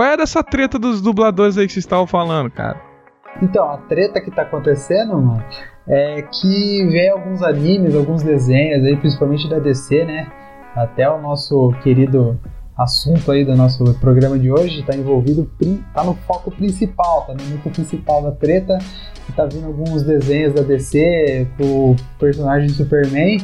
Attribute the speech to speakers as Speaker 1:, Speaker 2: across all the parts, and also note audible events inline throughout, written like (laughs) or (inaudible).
Speaker 1: qual é dessa treta dos dubladores aí que vocês estavam falando, cara?
Speaker 2: Então, a treta que tá acontecendo, mano, é que vem alguns animes, alguns desenhos aí, principalmente da DC, né? Até o nosso querido assunto aí do nosso programa de hoje está envolvido, tá no foco principal, tá no núcleo principal da treta, e tá vindo alguns desenhos da DC com o personagem de Superman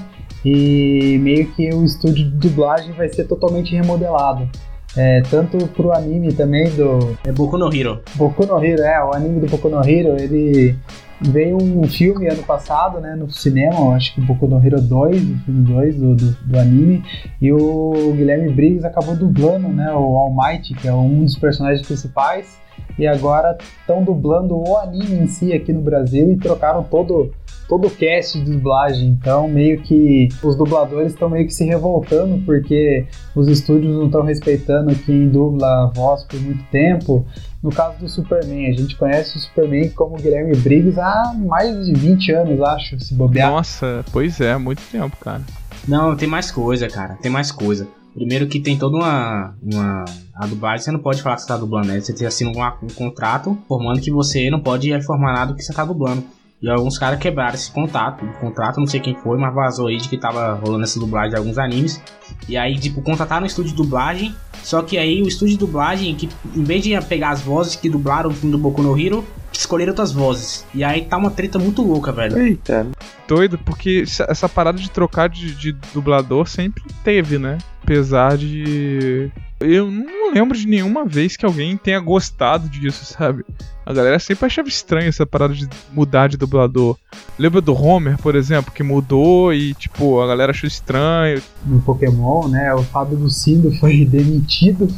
Speaker 2: e meio que o estúdio de dublagem vai ser totalmente remodelado. É, tanto pro anime também do.
Speaker 3: É Boku no Hero.
Speaker 2: Boku no Hero, é, o anime do Boku no Hero, ele veio um filme ano passado, né, no cinema, acho que Boku no Hero 2, o filme 2 do, do, do, anime, e o Guilherme Briggs acabou dublando, né, o All Might, que é um dos personagens principais, e agora estão dublando o anime em si aqui no Brasil e trocaram todo todo o cast de dublagem. Então, meio que os dubladores estão meio que se revoltando porque os estúdios não estão respeitando quem dubla a voz por muito tempo. No caso do Superman, a gente conhece o Superman como Guilherme Briggs há mais de 20 anos, acho, se bobear.
Speaker 1: Nossa, pois é, muito tempo, cara.
Speaker 3: Não, tem mais coisa, cara, tem mais coisa. Primeiro que tem toda uma, uma. A dublagem você não pode falar que você tá dublando, né? Você assina um, um contrato formando que você não pode informar nada do que você tá dublando. E alguns caras quebraram esse contato. O contrato, não sei quem foi, mas vazou aí de que tava rolando essa dublagem de alguns animes. E aí, tipo, contrataram um estúdio de dublagem. Só que aí o estúdio de dublagem, que em vez de pegar as vozes que dublaram o filme do Boku no Hero, escolheram outras vozes. E aí tá uma treta muito louca, velho.
Speaker 1: Eita. Doido, porque essa parada de trocar de, de dublador sempre teve, né? Apesar de. Eu não lembro de nenhuma vez que alguém tenha gostado disso, sabe? A galera sempre achava estranho essa parada de mudar de dublador. Lembra do Homer, por exemplo, que mudou e, tipo, a galera achou estranho.
Speaker 2: No Pokémon, né? O Fábio Lucindo foi (laughs) demitido.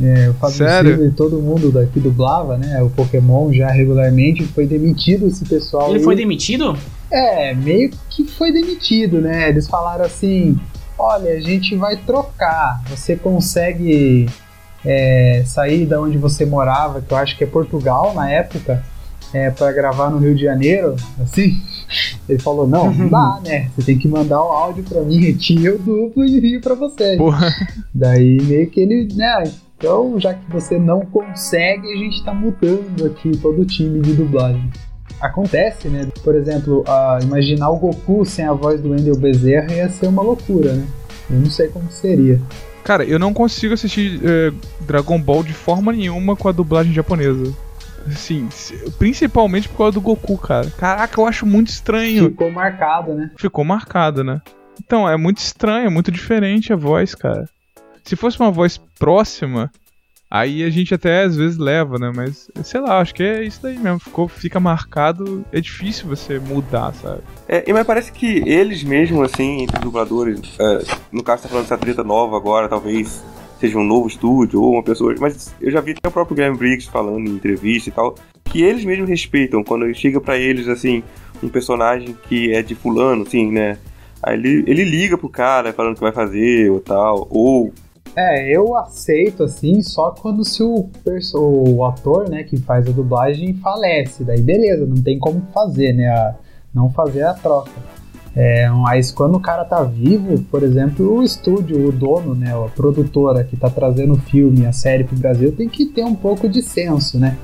Speaker 2: É, o Fábio Sério? Lucindo e todo mundo daqui dublava, né? O Pokémon já regularmente foi demitido esse pessoal.
Speaker 3: Ele aí. foi demitido?
Speaker 2: É, meio que foi demitido, né? Eles falaram assim: olha, a gente vai trocar. Você consegue é, sair da onde você morava, que eu acho que é Portugal na época, é, para gravar no Rio de Janeiro, assim. (laughs) Ele falou: não, não dá, (laughs) né? Você tem que mandar o áudio para mim, retiro (laughs) eu duplo e envio para você. Porra. Daí meio que ele, né? Então, já que você não consegue, a gente tá mudando aqui todo o time de dublagem acontece, né? Por exemplo, imaginar o Goku sem a voz do Wendel Bezerra ia ser uma loucura, né? Eu não sei como seria.
Speaker 1: Cara, eu não consigo assistir uh, Dragon Ball de forma nenhuma com a dublagem japonesa. Sim, principalmente por causa do Goku, cara. Caraca, eu acho muito estranho.
Speaker 2: Ficou marcado, né?
Speaker 1: Ficou marcado, né? Então, é muito estranho, é muito diferente a voz, cara. Se fosse uma voz próxima, Aí a gente até às vezes leva, né? Mas sei lá, acho que é isso daí mesmo. Ficou, fica marcado, é difícil você mudar, sabe?
Speaker 4: É, mas parece que eles mesmo, assim, entre dubladores, é, no caso tá falando dessa treta nova agora, talvez seja um novo estúdio ou uma pessoa. Mas eu já vi até o próprio Graham Briggs falando em entrevista e tal, que eles mesmos respeitam quando chega para eles, assim, um personagem que é de fulano, assim, né? Aí ele, ele liga pro cara falando que vai fazer ou tal, ou
Speaker 2: é, eu aceito assim só quando se o, o ator, né, que faz a dublagem falece, daí beleza, não tem como fazer, né, a, não fazer a troca. É, mas quando o cara tá vivo, por exemplo, o estúdio, o dono, né, a produtora que tá trazendo o filme, a série pro Brasil, tem que ter um pouco de senso, né?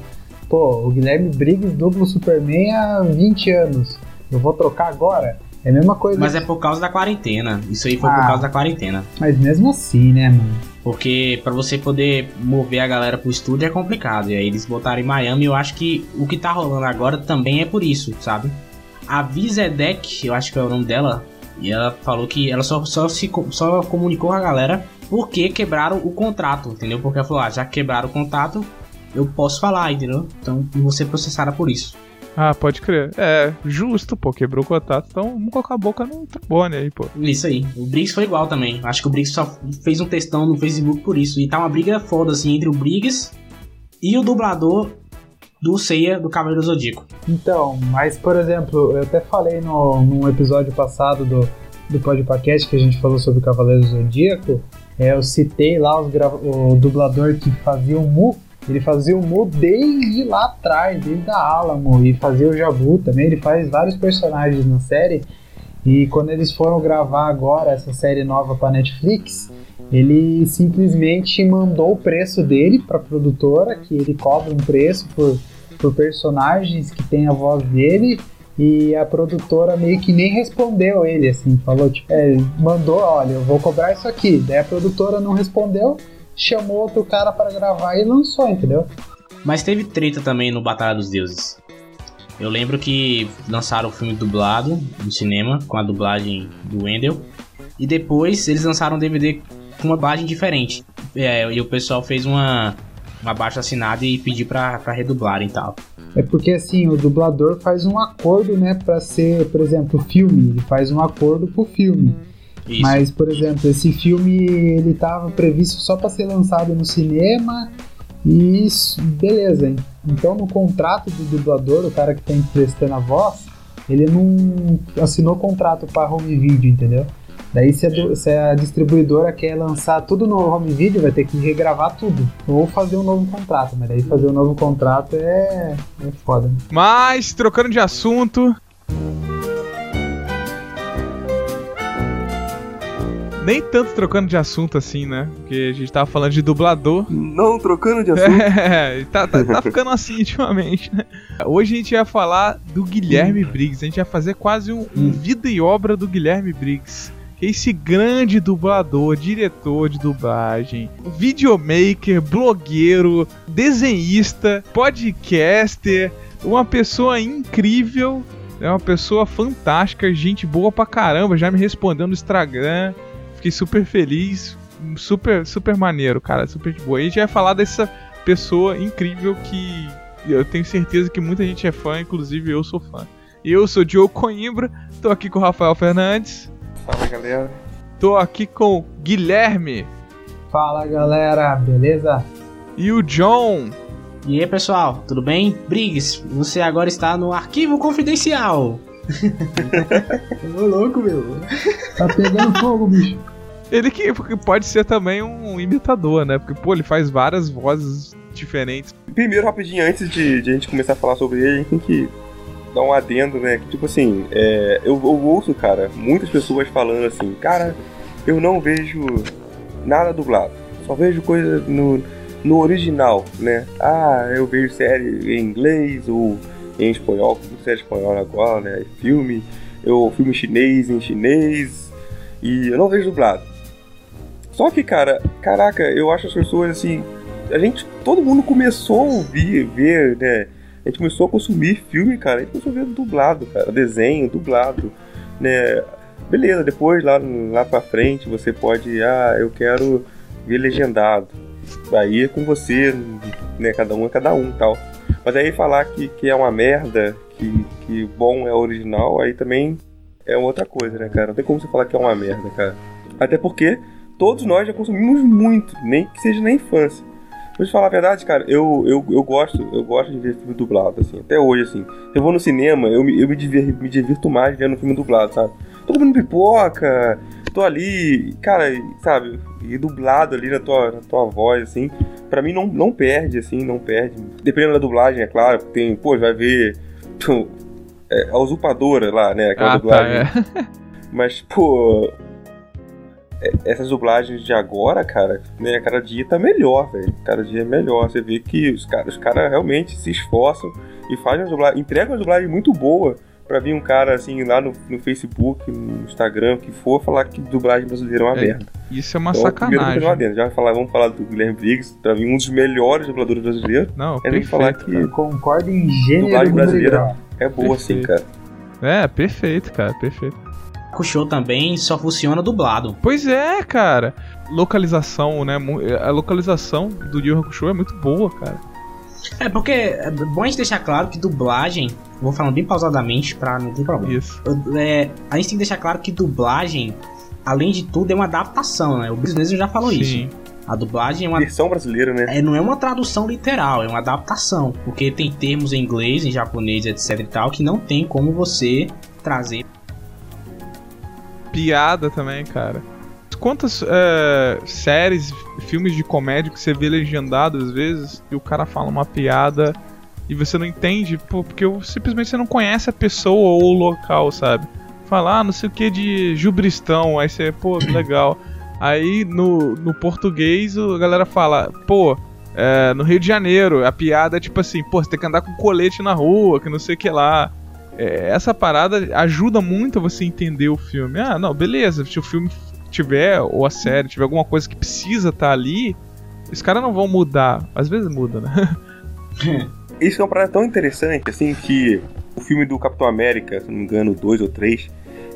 Speaker 2: Pô, o Guilherme Briggs dubla o Superman há 20 anos. Eu vou trocar agora? É a mesma coisa.
Speaker 3: Mas é por causa da quarentena. Isso aí foi ah, por causa da quarentena.
Speaker 2: Mas mesmo assim, né, mano?
Speaker 3: Porque para você poder mover a galera pro estúdio é complicado. E aí eles botaram em Miami. Eu acho que o que tá rolando agora também é por isso, sabe? A Vizedek, eu acho que é o nome dela. E ela falou que ela só, só, se, só comunicou com a galera porque quebraram o contrato, entendeu? Porque ela falou: ah, já quebraram o contrato, eu posso falar, entendeu? Então você processada por isso.
Speaker 1: Ah, pode crer. É, justo, pô, quebrou o contato, então vamos colocar a boca no trombone aí, pô.
Speaker 3: Isso aí. O Briggs foi igual também. Acho que o Briggs só fez um textão no Facebook por isso. E tá uma briga foda, assim, entre o Briggs e o dublador do Seiya do Cavaleiro do Zodíaco.
Speaker 2: Então, mas, por exemplo, eu até falei no, num episódio passado do, do podcast que a gente falou sobre o Cavaleiro do Zodíaco, é, eu citei lá os o dublador que fazia o Mu ele fazia o Mu desde lá atrás, desde a Alamo, e fazia o Jabu também. Ele faz vários personagens na série. E quando eles foram gravar agora essa série nova para Netflix, ele simplesmente mandou o preço dele para a produtora, que ele cobra um preço por, por personagens que tem a voz dele, e a produtora meio que nem respondeu ele, assim, falou, tipo, é, mandou, olha, eu vou cobrar isso aqui. Daí a produtora não respondeu, chamou outro cara para gravar e lançou, entendeu?
Speaker 3: Mas teve treta também no Batalha dos Deuses. Eu lembro que lançaram o filme dublado no cinema, com a dublagem do Wendell. E depois eles lançaram um DVD com uma dublagem diferente. É, e o pessoal fez uma, uma baixa assinada e pediu pra, pra redublar e tal.
Speaker 2: É porque assim, o dublador faz um acordo, né, para ser, por exemplo, o filme, ele faz um acordo pro filme.
Speaker 3: Isso.
Speaker 2: Mas, por exemplo, esse filme ele tava previsto só para ser lançado no cinema e isso, beleza. Então, no contrato do dublador, o cara que tá emprestando a voz, ele não assinou contrato para home video, entendeu? Daí, se a, do- se a distribuidora quer lançar tudo no home video, vai ter que regravar tudo. Ou fazer um novo contrato. Mas daí, fazer um novo contrato é, é foda. né?
Speaker 1: Mas, trocando de assunto. Nem tanto trocando de assunto assim, né? Porque a gente tava falando de dublador.
Speaker 4: Não, trocando de assunto. (laughs)
Speaker 1: É, tá, tá, tá ficando assim (laughs) ultimamente, né? Hoje a gente vai falar do Guilherme Briggs. A gente vai fazer quase um, um vida e obra do Guilherme Briggs. Que é esse grande dublador, diretor de dublagem, videomaker, blogueiro, desenhista, podcaster, uma pessoa incrível, é uma pessoa fantástica, gente boa pra caramba, já me respondeu no Instagram. Fiquei super feliz, super, super maneiro, cara, super de boa. E a gente vai falar dessa pessoa incrível que eu tenho certeza que muita gente é fã, inclusive eu sou fã. Eu sou o Diogo Coimbra, tô aqui com o Rafael Fernandes,
Speaker 4: Fala, galera.
Speaker 1: tô aqui com o Guilherme
Speaker 2: Fala galera, beleza?
Speaker 1: e o John.
Speaker 3: E aí, pessoal, tudo bem? Briggs, você agora está no arquivo confidencial. (laughs) Ô, louco, meu.
Speaker 2: Tá pegando fogo, bicho.
Speaker 1: Ele que que pode ser também um imitador, né? Porque, pô, ele faz várias vozes diferentes.
Speaker 4: Primeiro, rapidinho, antes de, de a gente começar a falar sobre ele, a gente tem que dar um adendo, né? Que, tipo assim, é, eu, eu ouço, cara, muitas pessoas falando assim, cara, eu não vejo nada dublado. Só vejo coisa no, no original, né? Ah, eu vejo série em inglês ou em espanhol, como série espanhola agora, né? Filme, eu filme chinês em chinês e eu não vejo dublado. Só que, cara, caraca, eu acho as pessoas assim. A gente, todo mundo começou a ouvir, ver, né? A gente começou a consumir filme, cara. A gente começou a ver dublado, cara. Desenho, dublado, né? Beleza, depois lá, lá pra frente você pode, ah, eu quero ver legendado. Aí é com você, né? Cada um é cada um tal. Mas aí falar que, que é uma merda, que, que bom é original, aí também é outra coisa, né, cara? Não tem como você falar que é uma merda, cara. Até porque todos nós já consumimos muito, nem que seja na infância. Vou te falar a verdade, cara, eu, eu, eu gosto, eu gosto de ver filme dublado, assim, até hoje, assim. Eu vou no cinema, eu me, eu me, diver, me divirto mais vendo filme dublado, sabe? Todo mundo pipoca, tô ali, cara, sabe, e dublado ali na tua, na tua voz, assim, pra mim não, não perde, assim, não perde. Dependendo da dublagem, é claro, tem, pô, vai ver é, a usurpadora lá, né, aquela
Speaker 1: Ah, tá,
Speaker 4: dublagem.
Speaker 1: é. (laughs)
Speaker 4: Mas, pô. é- Essas dublagens de agora, cara, né, cada dia tá melhor, velho. Cada dia é melhor. Você vê que os caras os cara realmente se esforçam e fazem uma dublagem, entregam uma dublagem muito boa pra vir um cara assim lá no, no Facebook, no Instagram, o que for, falar que dublagem brasileira é uma
Speaker 1: É,
Speaker 4: merda.
Speaker 1: Isso é uma
Speaker 4: Então, primeiro
Speaker 1: sacanagem.
Speaker 4: continuar dentro. Já falar, vamos falar do Guilherme Briggs, pra mim um dos melhores dubladores brasileiros.
Speaker 1: Não,
Speaker 4: É nem
Speaker 1: perfeito,
Speaker 4: falar
Speaker 1: cara.
Speaker 4: que
Speaker 2: Concordo em gênero
Speaker 4: dublagem brasileira é boa assim,
Speaker 1: Perfeito.
Speaker 4: cara.
Speaker 1: É, perfeito, cara, perfeito.
Speaker 3: O show também só funciona dublado.
Speaker 1: Pois é, cara. Localização, né? A localização do Yu Hakusho é muito boa, cara.
Speaker 3: É porque é bom a gente deixar claro que dublagem, vou falando bem pausadamente pra não ter problema.
Speaker 1: Isso.
Speaker 3: É, a gente tem que deixar claro que dublagem, além de tudo, é uma adaptação, né? O Business já falou
Speaker 1: Sim.
Speaker 3: isso. A dublagem é uma
Speaker 4: Versão brasileira, né?
Speaker 3: é, não é uma tradução literal, é uma adaptação. Porque tem termos em inglês, em japonês, etc e tal, que não tem como você trazer.
Speaker 1: Piada também, cara. Quantas é, séries, filmes de comédia que você vê legendado às vezes e o cara fala uma piada e você não entende, porque simplesmente você não conhece a pessoa ou o local, sabe? fala, ah, não sei o que de Jubristão. Aí você, pô, legal. Aí no, no português a galera fala, pô, é, no Rio de Janeiro, a piada é tipo assim, pô, você tem que andar com colete na rua, que não sei o que lá. É, essa parada ajuda muito você entender o filme. Ah, não, beleza, se o filme tiver, ou a série, tiver alguma coisa que precisa estar tá ali, os caras não vão mudar. Às vezes muda, né? (laughs) (laughs)
Speaker 4: Isso é uma parada tão interessante, assim, que o filme do Capitão América, se não me engano, dois ou três,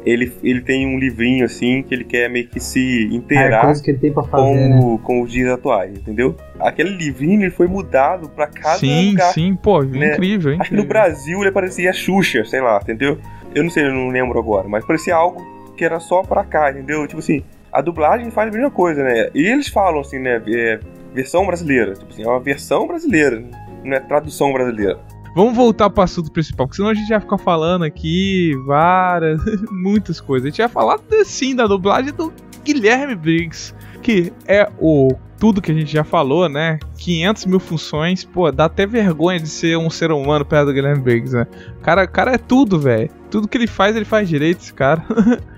Speaker 4: ele, ele tem um livrinho assim que ele quer meio que se inteirar
Speaker 2: é, que ele tem fazer,
Speaker 4: com,
Speaker 2: né?
Speaker 4: com os dias atuais, entendeu? Aquele livrinho ele foi mudado pra cada
Speaker 1: sim,
Speaker 4: lugar.
Speaker 1: Sim, pô, né? incrível,
Speaker 4: Acho que no Brasil ele parecia Xuxa, sei lá, entendeu? Eu não sei, eu não lembro agora, mas parecia algo que era só pra cá, entendeu? Tipo assim, a dublagem faz a mesma coisa, né? E eles falam assim, né? É, versão brasileira. Tipo assim, é uma versão brasileira, não é tradução brasileira.
Speaker 1: Vamos voltar pro assunto principal, porque senão a gente vai ficar falando aqui várias, (laughs) muitas coisas. A gente vai falar sim da dublagem do Guilherme Briggs, que é o tudo que a gente já falou, né? 500 mil funções, pô, dá até vergonha de ser um ser humano perto do Guilherme Briggs, né? O cara, cara é tudo, velho. Tudo que ele faz, ele faz direito, esse cara. (laughs)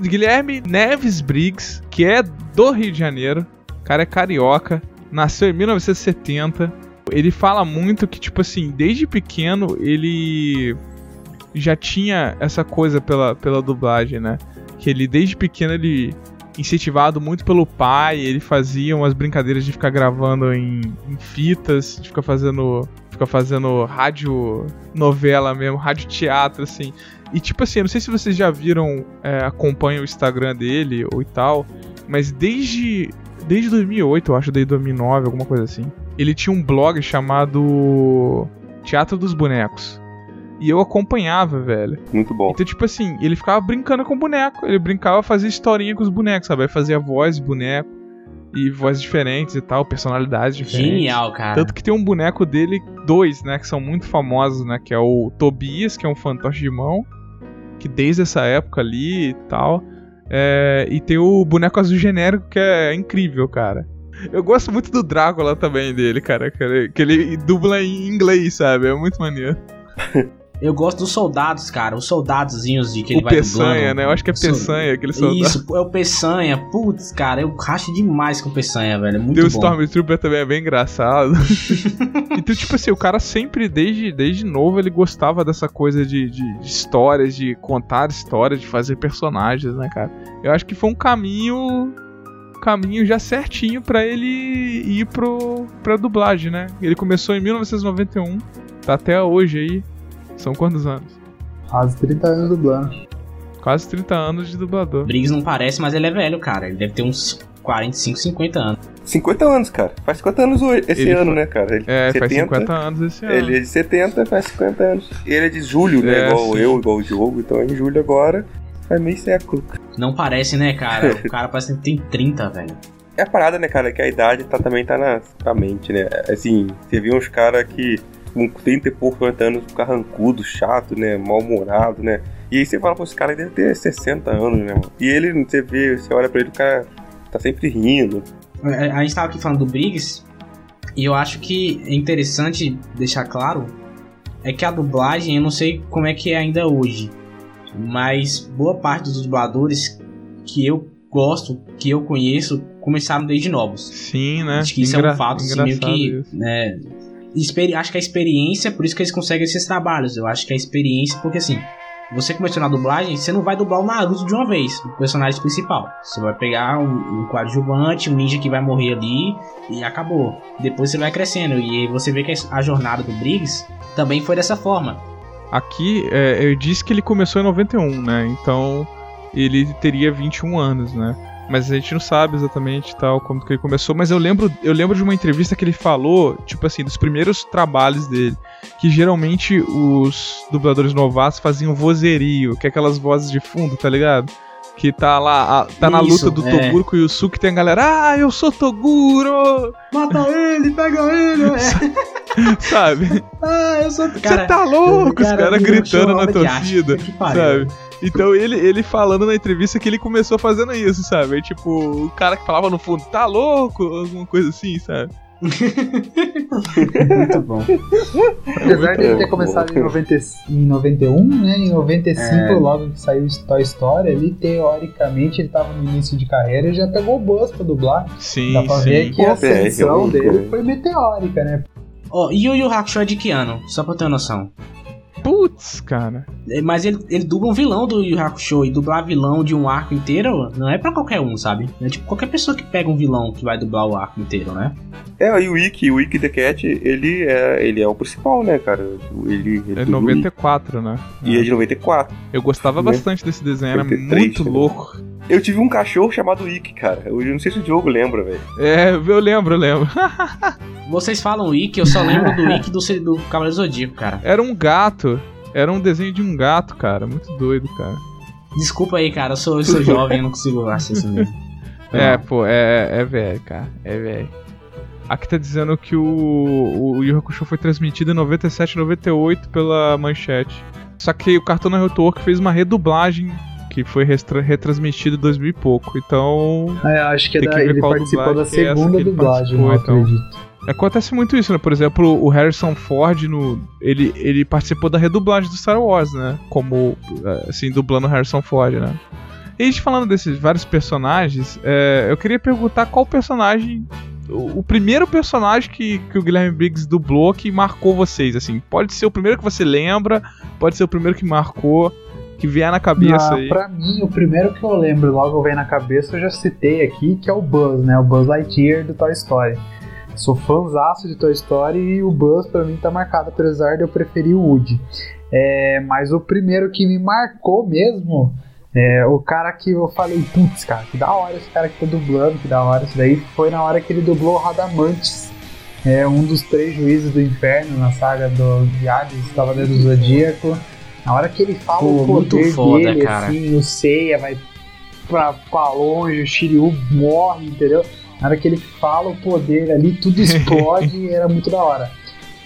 Speaker 1: Guilherme Neves Briggs, que é do Rio de Janeiro, o cara é carioca, nasceu em 1970 ele fala muito que, tipo assim, desde pequeno ele já tinha essa coisa pela, pela dublagem, né? Que ele, desde pequeno, ele incentivado muito pelo pai, ele fazia umas brincadeiras de ficar gravando em, em fitas, de ficar fazendo ficar fazendo rádio novela mesmo, rádio teatro, assim. E tipo assim, eu não sei se vocês já viram, é, acompanham o Instagram dele ou e tal, mas desde desde 2008, eu acho, desde 2009, alguma coisa assim. Ele tinha um blog chamado Teatro dos Bonecos. E eu acompanhava, velho.
Speaker 4: Muito bom.
Speaker 1: Então, tipo assim, ele ficava brincando com o boneco. Ele brincava, fazia historinha com os bonecos, sabe? Ele fazia voz de boneco. E vozes diferentes e tal, personalidades diferentes.
Speaker 3: Genial, cara.
Speaker 1: Tanto que tem um boneco dele, dois, né? Que são muito famosos, né? Que é o Tobias, que é um fantoche de mão. Que desde essa época ali e tal. É, e tem o boneco azul genérico que é incrível, cara. Eu gosto muito do Drácula também dele, cara. Que ele, que ele dubla em inglês, sabe? É muito maneiro. (laughs)
Speaker 3: Eu gosto dos soldados, cara. Os soldadozinhos de que ele
Speaker 1: o
Speaker 3: vai
Speaker 1: Peçanha,
Speaker 3: dublando.
Speaker 1: né? Eu acho que é Peçanha, aquele soldado.
Speaker 3: Isso, é o Peçanha. Putz, cara, eu racho demais com o Peçanha, velho. É muito
Speaker 1: o
Speaker 3: bom.
Speaker 1: Stormtrooper também é bem engraçado. (laughs) então, tipo assim, o cara sempre, desde, desde novo, ele gostava dessa coisa de, de, de histórias, de contar histórias, de fazer personagens, né, cara? Eu acho que foi um caminho caminho já certinho para ele ir pro, pra dublagem, né? Ele começou em 1991, tá até hoje aí. São quantos anos?
Speaker 2: Quase 30 anos dublando.
Speaker 1: Quase 30 anos de dublador.
Speaker 3: Briggs não parece, mas ele é velho, cara. Ele deve ter uns 45, 50 anos.
Speaker 4: 50 anos, cara. Faz 50 anos hoje, esse
Speaker 1: Ele
Speaker 4: ano,
Speaker 1: fa-
Speaker 4: né, cara? Ele,
Speaker 1: É,
Speaker 4: 70,
Speaker 1: faz 50 anos esse ano.
Speaker 4: Ele é de 70, faz 50 anos. E ele é de julho, né?
Speaker 1: É,
Speaker 4: igual
Speaker 1: sim.
Speaker 4: eu, igual o Diogo. Então em julho agora faz meio século.
Speaker 3: Não parece, né, cara? (laughs) O cara parece que tem 30, velho.
Speaker 4: É a parada, né, cara? Que a idade tá, também tá na, na mente, né? Assim, você viu uns caras que com 30 e poucos 40 anos, carrancudo, chato, né? Mal-humorado, né? E aí você fala, pô, esse cara deve ter 60 anos, né, mano? E ele, você vê, você olha pra ele, o cara tá sempre rindo.
Speaker 3: É, A gente tava aqui falando do Briggs, e eu acho que é interessante deixar claro é que a dublagem, eu não sei como é que é ainda hoje, mas boa parte dos dubladores que eu gosto, que eu conheço, começaram desde novos.
Speaker 1: Sim, né?
Speaker 3: Acho que isso é
Speaker 1: Engra-
Speaker 3: um fato assim, meio que.
Speaker 1: isso.
Speaker 3: né, acho que a experiência, por isso que eles conseguem esses trabalhos. Eu acho que a experiência, porque assim, você começou na dublagem, você não vai dublar o Naruto de uma vez, o personagem principal. Você vai pegar um, um coadjuvante, um ninja que vai morrer ali e acabou. Depois você vai crescendo e você vê que a jornada do Briggs também foi dessa forma.
Speaker 1: Aqui, é, eu disse que ele começou em 91, né? Então, ele teria 21 anos, né? Mas a gente não sabe exatamente tal como que ele começou, mas eu lembro, eu lembro de uma entrevista que ele falou, tipo assim, dos primeiros trabalhos dele, que geralmente os dubladores novatos faziam vozerio, que é aquelas vozes de fundo, tá ligado? Que tá lá, a- tá na
Speaker 3: Isso,
Speaker 1: luta do
Speaker 3: é.
Speaker 1: Toguro com o Yusuke, tem a galera, ah, eu sou Toguro!
Speaker 3: Mata ele, pega ele! (laughs)
Speaker 1: Sabe?
Speaker 3: ah, eu sou.
Speaker 1: Você tá louco? Os caras gritando na torcida, sabe? Então ele, ele falando na entrevista que ele começou fazendo isso, sabe? Aí, tipo, o cara que falava no fundo, tá louco? Alguma coisa assim, sabe? (laughs)
Speaker 3: Muito bom.
Speaker 2: Apesar de ele ter começado em, 90, em 91, né? Em 95,
Speaker 3: É.
Speaker 2: logo que saiu Toy Story, ali, teoricamente, ele tava no início de carreira e já pegou o buzz pra dublar.
Speaker 1: Sim,
Speaker 2: Dá pra ver
Speaker 1: sim.
Speaker 2: que a
Speaker 4: é,
Speaker 2: ascensão
Speaker 4: realmente,
Speaker 2: dele
Speaker 4: é.
Speaker 2: foi meteórica, né?
Speaker 3: Ó, e o Yu Yu Hakusho é de que ano? Só pra ter noção.
Speaker 1: Putz, cara.
Speaker 3: É, Mas ele, ele dubla um vilão do Yu Hakusho e dublar vilão de um arco inteiro não é pra qualquer um, sabe? É tipo qualquer pessoa que pega um vilão que vai dublar o arco inteiro, né?
Speaker 4: É, e o Wiki, o Wiki The Cat, ele é, ele é o principal, né, cara? Ele, ele
Speaker 1: É
Speaker 4: o
Speaker 1: 94, né?
Speaker 4: E é de 94.
Speaker 1: Eu gostava
Speaker 4: Né?
Speaker 1: bastante desse desenho, era
Speaker 4: 83,
Speaker 1: muito
Speaker 4: né?
Speaker 1: louco.
Speaker 4: Eu tive um cachorro chamado Wiki, cara. Eu não sei se o Diogo lembra, velho.
Speaker 1: É, eu lembro, eu lembro. (laughs)
Speaker 3: Vocês falam Wiki, eu só lembro do (laughs) Wiki do, do Cavaleiro Zodíaco, cara.
Speaker 1: Era um gato. Era um desenho de um gato, cara. Muito doido, cara.
Speaker 3: Desculpa aí, cara, eu sou, eu sou jovem, eu não consigo assistir isso mesmo. (laughs)
Speaker 1: É, pô, é, é velho, cara. É velho. Aqui tá dizendo que o, o Yu Hakusho foi transmitido em 97 e 98 pela Manchete. Só que o Cartoon Network fez uma redublagem que foi retransmitida em 2000 e pouco. Então,
Speaker 2: É, acho que, é da-
Speaker 1: que
Speaker 2: ele participou da
Speaker 1: é
Speaker 2: segunda dublagem, eu
Speaker 1: então.
Speaker 2: acredito.
Speaker 1: Acontece muito isso, né? Por exemplo, o Harrison Ford, no, ele, ele participou da redublagem do Star Wars, né? Como, eh, assim, dublando o Harrison Ford, né? E a gente falando desses vários personagens, eh, eu queria perguntar qual personagem. O, o primeiro personagem que, que o Guilherme Briggs dublou que marcou vocês, assim. Pode ser o primeiro que você lembra, pode ser o primeiro que marcou, que vier na cabeça
Speaker 2: Ah,
Speaker 1: aí.
Speaker 2: pra mim, o primeiro que eu lembro, logo vem na cabeça, eu já citei aqui, que é o Buzz, né? O Buzz Lightyear do Toy Story. Sou fãzaço de Toy Story e o Buzz pra mim tá marcado, apesar de eu preferir o Woody. É, mas o primeiro que me marcou mesmo é o cara que eu falei, putz, cara, que da hora esse cara que tá dublando, que da hora isso daí, foi na hora que ele dublou o Radamantes. É um dos três juízes do inferno na saga do de Hades, Cavaleiro do Zodíaco. Na hora que ele fala
Speaker 3: Pô,
Speaker 2: o poder
Speaker 3: foda,
Speaker 2: dele,
Speaker 3: cara.
Speaker 2: assim, o Seiya vai pra, pra longe, o Shiryu morre, entendeu? Na hora que ele fala o poder ali, tudo explode (laughs) e era muito da hora.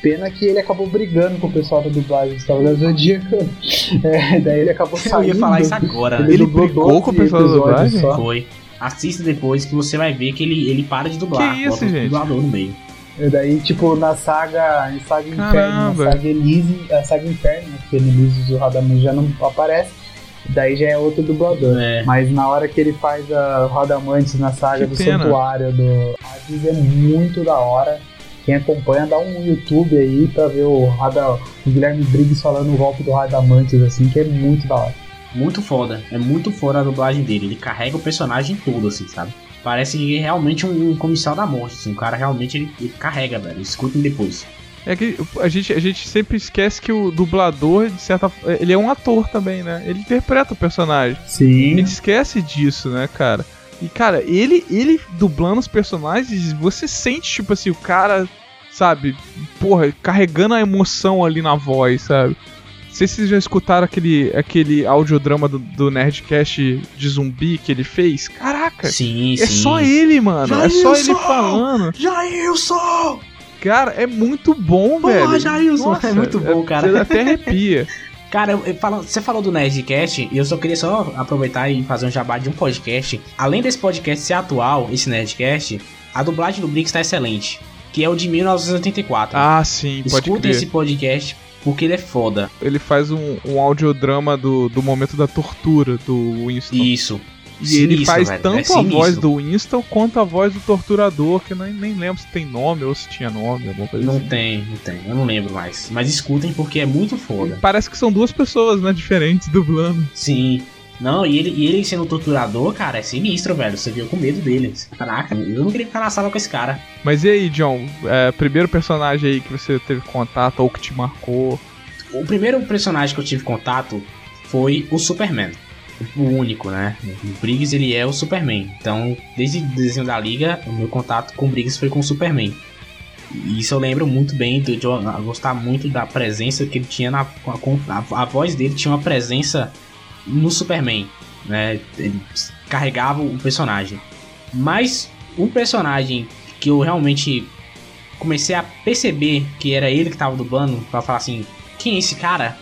Speaker 2: Pena que ele acabou brigando com o pessoal da dublagem do Cavaleiro do Zodíaco. (laughs) É, daí ele acabou
Speaker 3: Eu
Speaker 2: saindo.
Speaker 3: ia falar isso agora, né?
Speaker 1: Ele
Speaker 2: dublou
Speaker 1: brigou
Speaker 2: 12
Speaker 1: com o pessoal da dublagem?
Speaker 2: só.
Speaker 3: Foi. Assista depois que você vai ver que ele, ele para de dublar.
Speaker 1: Que isso, gente?
Speaker 3: dublador no meio.
Speaker 2: E daí, tipo, na saga, em saga Inferno, na saga Elise, a saga Inferno, né, porque no Elise o Radamantes já não aparece, daí já é outro dublador.
Speaker 3: É.
Speaker 2: Mas na hora que ele faz a Rodamantes na saga
Speaker 1: Que
Speaker 2: do
Speaker 1: pena.
Speaker 2: Santuário do Hades é muito da hora. Quem acompanha, dá um YouTube aí pra ver o, Rada, o Guilherme Briggs falando o golpe do Radamantes, assim, que é muito da hora.
Speaker 3: Muito foda. É muito foda a dublagem dele. Ele carrega o personagem todo, assim, sabe? Parece que é realmente um, um comissal da morte, assim. O cara realmente ele, ele carrega, velho. Escutem depois.
Speaker 1: É que a gente, a gente sempre esquece que o dublador, de certa forma, ele é um ator também, né? Ele interpreta o personagem. A
Speaker 2: Sim.
Speaker 1: gente esquece disso, né, cara? E, cara, ele, ele dublando os personagens, você sente, tipo assim, o cara, sabe, porra, carregando a emoção ali na voz, sabe? Não sei se vocês já escutaram aquele, aquele audiodrama do, do Nerdcast de zumbi que ele fez. Caraca,
Speaker 3: Sim,
Speaker 1: é
Speaker 3: sim.
Speaker 1: só ele, mano. É só ele falando.
Speaker 3: Jailson!
Speaker 1: Cara, é muito bom,
Speaker 3: Porra,
Speaker 1: velho.
Speaker 3: Jailson, é muito bom, cara.
Speaker 1: Você até arrepia. (laughs)
Speaker 3: Cara, eu- eu falo- você falou do Nerdcast e eu só queria só aproveitar e fazer um jabá de um podcast. Além desse podcast ser atual, esse Nerdcast, a dublagem do Briggs tá excelente. Que é o de 1984.
Speaker 1: Ah, sim, pode
Speaker 3: Escutem
Speaker 1: crer.
Speaker 3: esse podcast porque ele é foda.
Speaker 1: Ele faz um, um audiodrama do, do momento da tortura do Winston.
Speaker 3: Isso.
Speaker 1: E ele faz
Speaker 3: velho,
Speaker 1: tanto
Speaker 3: é
Speaker 1: a voz do Winston quanto a voz do torturador, que nem, nem lembro se tem nome ou se tinha nome, alguma coisa
Speaker 3: Não
Speaker 1: assim.
Speaker 3: tem, não tem. Eu não lembro mais. Mas escutem porque é muito foda.
Speaker 1: Parece que são duas pessoas, né, diferentes dublando.
Speaker 3: Sim. Não, e ele, e ele sendo torturador, cara, é sinistro, velho. Você viu com medo dele. Caraca, eu não queria ficar na sala com esse cara.
Speaker 1: Mas e aí, John? É, primeiro personagem aí que você teve contato ou que te marcou?
Speaker 3: O primeiro personagem que eu tive contato foi o Superman. O único, né? O Briggs, ele é o Superman. Então, desde o desenho da Liga, o meu contato com o Briggs foi com o Superman. E isso eu lembro muito bem de eu gostar muito da presença que ele tinha na. a, a voz dele tinha uma presença no Superman, né? Ele carregava o personagem. Mas um personagem que eu realmente comecei a perceber que era ele que tava dublando, pra falar assim, quem é esse cara?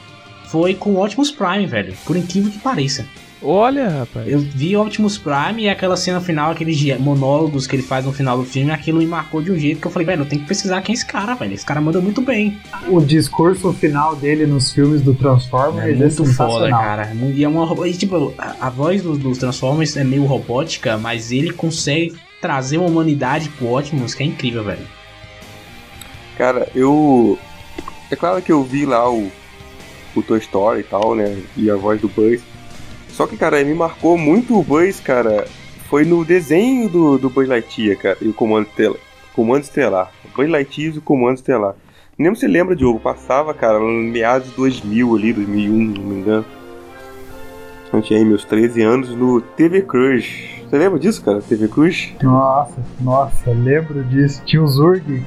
Speaker 3: Foi com o Optimus Prime, velho. Por incrível que pareça.
Speaker 1: Olha, rapaz.
Speaker 3: Eu vi Optimus Prime e aquela cena final, aqueles dia- monólogos que ele faz no final do filme, aquilo me marcou de um jeito que eu falei, velho, eu tenho que pesquisar quem é esse cara, velho. Esse cara manda muito bem.
Speaker 2: O discurso final dele nos filmes do Transformers
Speaker 3: É
Speaker 2: é,
Speaker 3: muito foda,
Speaker 2: sensacional.
Speaker 3: cara. E é uma e, tipo, a, a voz dos, dos Transformers é meio robótica, mas ele consegue trazer uma humanidade pro Optimus que é incrível, velho.
Speaker 4: Cara, eu. É claro que eu vi lá o, o Toy Story e tal, né? E a voz do Buzz. Só que, cara, me marcou muito o Buzz, cara. Foi no desenho do, do Buzz Lightyear, cara, e o Comando Estelar. Comando Estelar. Buzz Lightyear e o Comando Estelar. Nem se você lembra, Diogo. Passava, cara, no meados de 2000 ali, 2001, não me engano. Eu tinha aí meus 13 anos no TV Crush. Você lembra disso, cara? TV Crush?
Speaker 2: Nossa, nossa, lembro disso. Tinha o Zurg,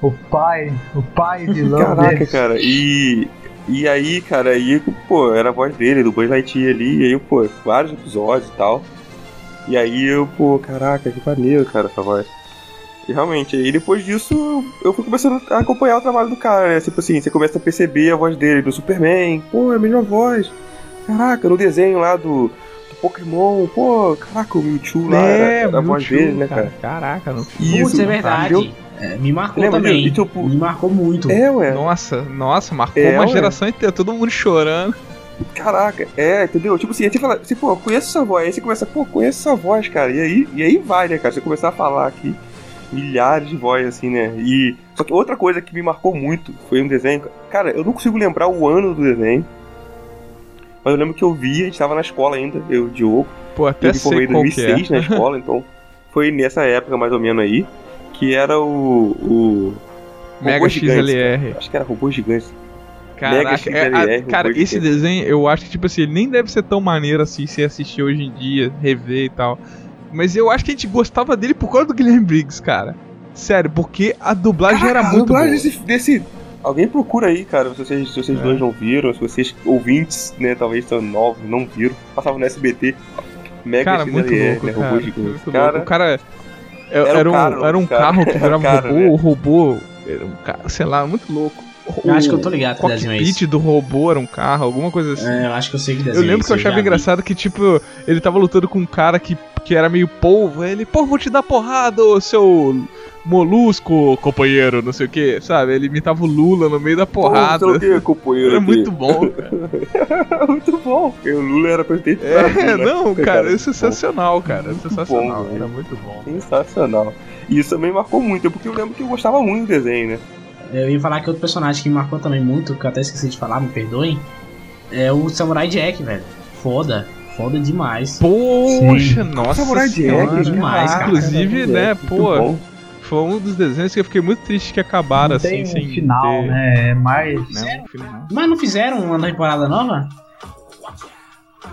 Speaker 2: o pai, o pai vilão (laughs)
Speaker 4: Caraca,
Speaker 2: dele.
Speaker 4: cara, e. E aí, cara, aí, pô, era a voz dele, do Buzz Lightyear ali, e aí, pô, vários episódios e tal. E aí eu, pô, caraca, que maneiro, cara, essa voz. E realmente, aí depois disso, eu fui começando a acompanhar o trabalho do cara, né? Tipo assim, você começa a perceber a voz dele, do Superman, pô, é a mesma voz. Caraca, no desenho lá do, do Pokémon, pô, caraca, o Mewtwo lá, era, era a voz dele, né, cara?
Speaker 1: Caraca, não.
Speaker 3: Putz, é verdade.
Speaker 4: entendeu?
Speaker 3: É, me marcou
Speaker 4: Lembra
Speaker 3: também.
Speaker 4: tipo,
Speaker 3: Me marcou muito.
Speaker 4: É, ué.
Speaker 1: Nossa, nossa, marcou
Speaker 4: É,
Speaker 1: uma
Speaker 4: ué.
Speaker 1: geração inteira, todo mundo chorando.
Speaker 4: Caraca, é, entendeu? Tipo assim, aí você fala, você, pô, conheço essa voz, aí você começa, pô, conheço essa voz, cara, e aí, e aí vai, né, cara, você começar a falar aqui milhares de vozes, assim, né, e... Só que outra coisa que me marcou muito foi um desenho, cara, eu não consigo lembrar o ano do desenho, mas eu lembro que eu vi, a gente tava na escola ainda, eu e o Diogo,
Speaker 1: Pô, até
Speaker 4: eu me formei
Speaker 1: sei
Speaker 4: em
Speaker 1: qual que é.
Speaker 4: 2006 na (laughs) escola, então foi nessa época, mais ou menos aí, que era o... o
Speaker 1: Mega
Speaker 4: Robô Gigante,
Speaker 1: XLR.
Speaker 4: Acho que era Robô Gigante. Mega
Speaker 1: Caraca, é, a-
Speaker 4: XLR,
Speaker 1: cara, esse
Speaker 4: gigante.
Speaker 1: desenho, eu acho que, tipo assim, ele nem deve ser tão maneiro assim se assistir hoje em dia, rever e tal. Mas eu acho que a gente gostava dele por causa do Guilherme Briggs, cara. Sério, porque a dublagem era
Speaker 4: Caraca, a
Speaker 1: muito boa.
Speaker 4: dublagem desse, desse- Alguém procura aí, cara, se vocês, se vocês
Speaker 1: É.
Speaker 4: dois não viram, se vocês ouvintes, né, talvez são novos, não viram, passavam no SBT. Mega
Speaker 1: Cara, muito
Speaker 4: XLR,
Speaker 1: louco,
Speaker 4: né,
Speaker 1: cara.
Speaker 4: robô gigante.
Speaker 1: muito
Speaker 4: cara,
Speaker 1: louco. O cara
Speaker 4: Era
Speaker 1: era,
Speaker 4: um cara,
Speaker 1: era um
Speaker 4: cara.
Speaker 1: carro que
Speaker 4: Era
Speaker 1: virava
Speaker 4: cara,
Speaker 1: robô,
Speaker 4: né?
Speaker 1: o robô era um cara, sei lá, muito louco.
Speaker 3: Eu acho que eu
Speaker 1: O
Speaker 3: tô ligado que desenho é esse.
Speaker 1: do robô era um carro, alguma coisa assim.
Speaker 3: É, eu acho que eu sei que
Speaker 1: Eu
Speaker 3: desenho é
Speaker 1: lembro
Speaker 3: esse,
Speaker 1: que eu achava
Speaker 3: já vi.
Speaker 1: engraçado que, tipo, ele tava lutando com um cara que, que era meio polvo. aí Ele, pô, vou te dar porrada, seu molusco, companheiro, não sei o que, sabe? Ele imitava o Lula no meio da porrada.
Speaker 4: Pô, sei o companheiro
Speaker 1: Era
Speaker 4: aqui.
Speaker 1: muito bom, cara. (laughs)
Speaker 4: muito bom. Porque o Lula era presidente do
Speaker 1: É,
Speaker 4: Brasil, né?
Speaker 1: não, cara, é
Speaker 4: muito
Speaker 1: sensacional, cara. É sensacional.
Speaker 4: bom,
Speaker 1: Era
Speaker 4: velho.
Speaker 1: muito bom.
Speaker 4: Sensacional. E isso também marcou muito, porque eu lembro que eu gostava muito do desenho, né?
Speaker 3: Eu ia falar que outro personagem que me marcou também muito, que eu até esqueci de falar, me perdoem, é o Samurai Jack, velho. Foda. Foda demais.
Speaker 1: Poxa, nossa
Speaker 4: Samurai. Jack,
Speaker 3: demais, cara.
Speaker 1: Inclusive, né,
Speaker 4: Muito
Speaker 1: pô,
Speaker 4: bom.
Speaker 1: Foi um dos desenhos que eu fiquei muito triste que acabaram
Speaker 2: Não
Speaker 1: assim,
Speaker 2: tem um
Speaker 1: sem
Speaker 2: final,
Speaker 1: ter...
Speaker 2: né? É mais.
Speaker 1: Um final.
Speaker 3: Mas não fizeram uma temporada nova?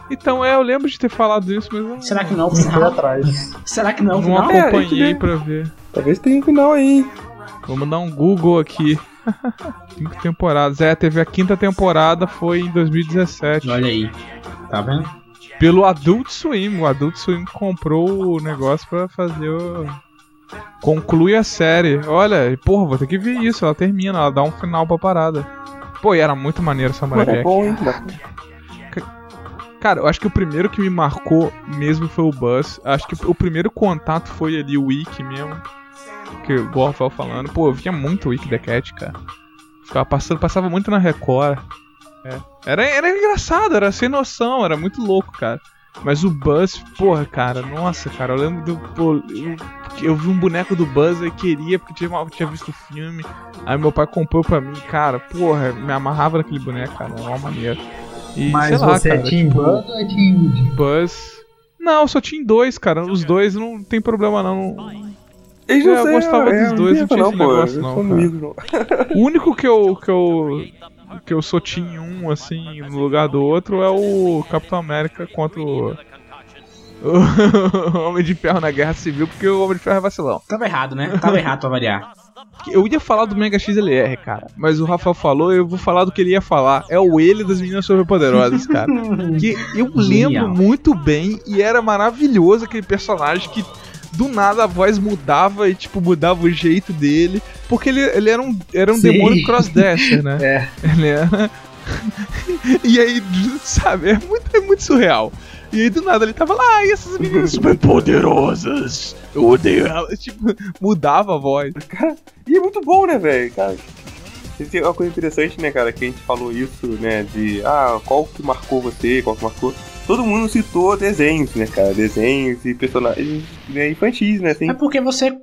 Speaker 1: Então, é, eu lembro de ter falado isso, mas eu
Speaker 3: Será que não é
Speaker 2: Não
Speaker 3: final?
Speaker 2: atrás.
Speaker 3: Será que não é o
Speaker 1: não
Speaker 3: final?
Speaker 4: É,
Speaker 1: acompanhei
Speaker 4: vê.
Speaker 1: pra ver.
Speaker 4: Talvez tenha um final aí.
Speaker 1: Vamos dar um Google aqui. (laughs) Cinco temporadas. É, teve a quinta temporada, foi em 2017.
Speaker 3: Olha aí. Tá vendo?
Speaker 1: Pelo Adult Swim. O Adult Swim comprou o negócio pra fazer o. Conclui a série. Olha, e, porra, vou ter que ver isso. Ela termina, ela dá um final pra parada. Pô, e era muito maneiro essa Samurai
Speaker 4: é
Speaker 1: Jack.
Speaker 4: bom, hein?
Speaker 1: Cara, eu acho que o primeiro que me marcou mesmo foi o Buzz. Acho que o primeiro contato foi ali o Wiki mesmo. Que o Gorfal falando. Pô, eu via muito o Wiki The Cat, cara. Ficava passando, passava muito na Record. É. Era, era engraçado, era sem noção, era muito louco, cara. Mas o Buzz, porra, cara, nossa, cara, eu lembro do. Pô, eu, eu vi um boneco do Buzz e queria, porque tinha, mal- tinha visto o filme. Aí meu pai comprou pra mim, cara, porra, me amarrava naquele boneco, cara, era uma maneira. E,
Speaker 2: Mas
Speaker 1: sei lá,
Speaker 2: você
Speaker 1: cara,
Speaker 2: é Team
Speaker 1: tipo,
Speaker 2: Buzz ou é Team Woody?
Speaker 1: Buzz. Não, só tinha dois, cara. Os dois não tem problema não.
Speaker 4: Eles
Speaker 1: É,
Speaker 4: não
Speaker 1: eu
Speaker 4: sei,
Speaker 1: gostava
Speaker 4: é,
Speaker 1: dos dois, não tinha
Speaker 4: não,
Speaker 1: esse
Speaker 4: pô.
Speaker 1: negócio, não,
Speaker 4: amigos, não.
Speaker 1: O único que eu que eu que eu sou Team 1 assim no lugar do outro é o Capitão América contra o o (laughs) Homem de Ferro na Guerra Civil, porque o Homem de Ferro é vacilão.
Speaker 3: Tava errado, né? Tava errado pra variar.
Speaker 1: Eu ia falar do Mega XLR, cara, mas o Rafael falou, eu vou falar do que ele ia falar. É o ele das meninas superpoderosas, cara. (laughs) Que eu lembro
Speaker 3: Genial.
Speaker 1: muito bem e era maravilhoso aquele personagem que do nada a voz mudava e tipo mudava o jeito dele, porque ele, ele era um era um
Speaker 2: Sim.
Speaker 1: demônio crossdresser, né? (laughs)
Speaker 2: É.
Speaker 1: Ele era (laughs) E aí, sabe, é muito, é muito surreal. E aí do nada ele tava lá, e essas meninas (laughs) super poderosas. Eu odeio elas. Tipo, mudava a voz.
Speaker 4: Cara, e é muito bom, né, velho? Cara, tem uma coisa interessante, né, cara, que a gente falou isso, né, de ah, qual que marcou você, qual que marcou. Todo mundo citou desenhos, né, cara? Desenhos e personagens né, infantis, né? Assim.
Speaker 3: É porque você.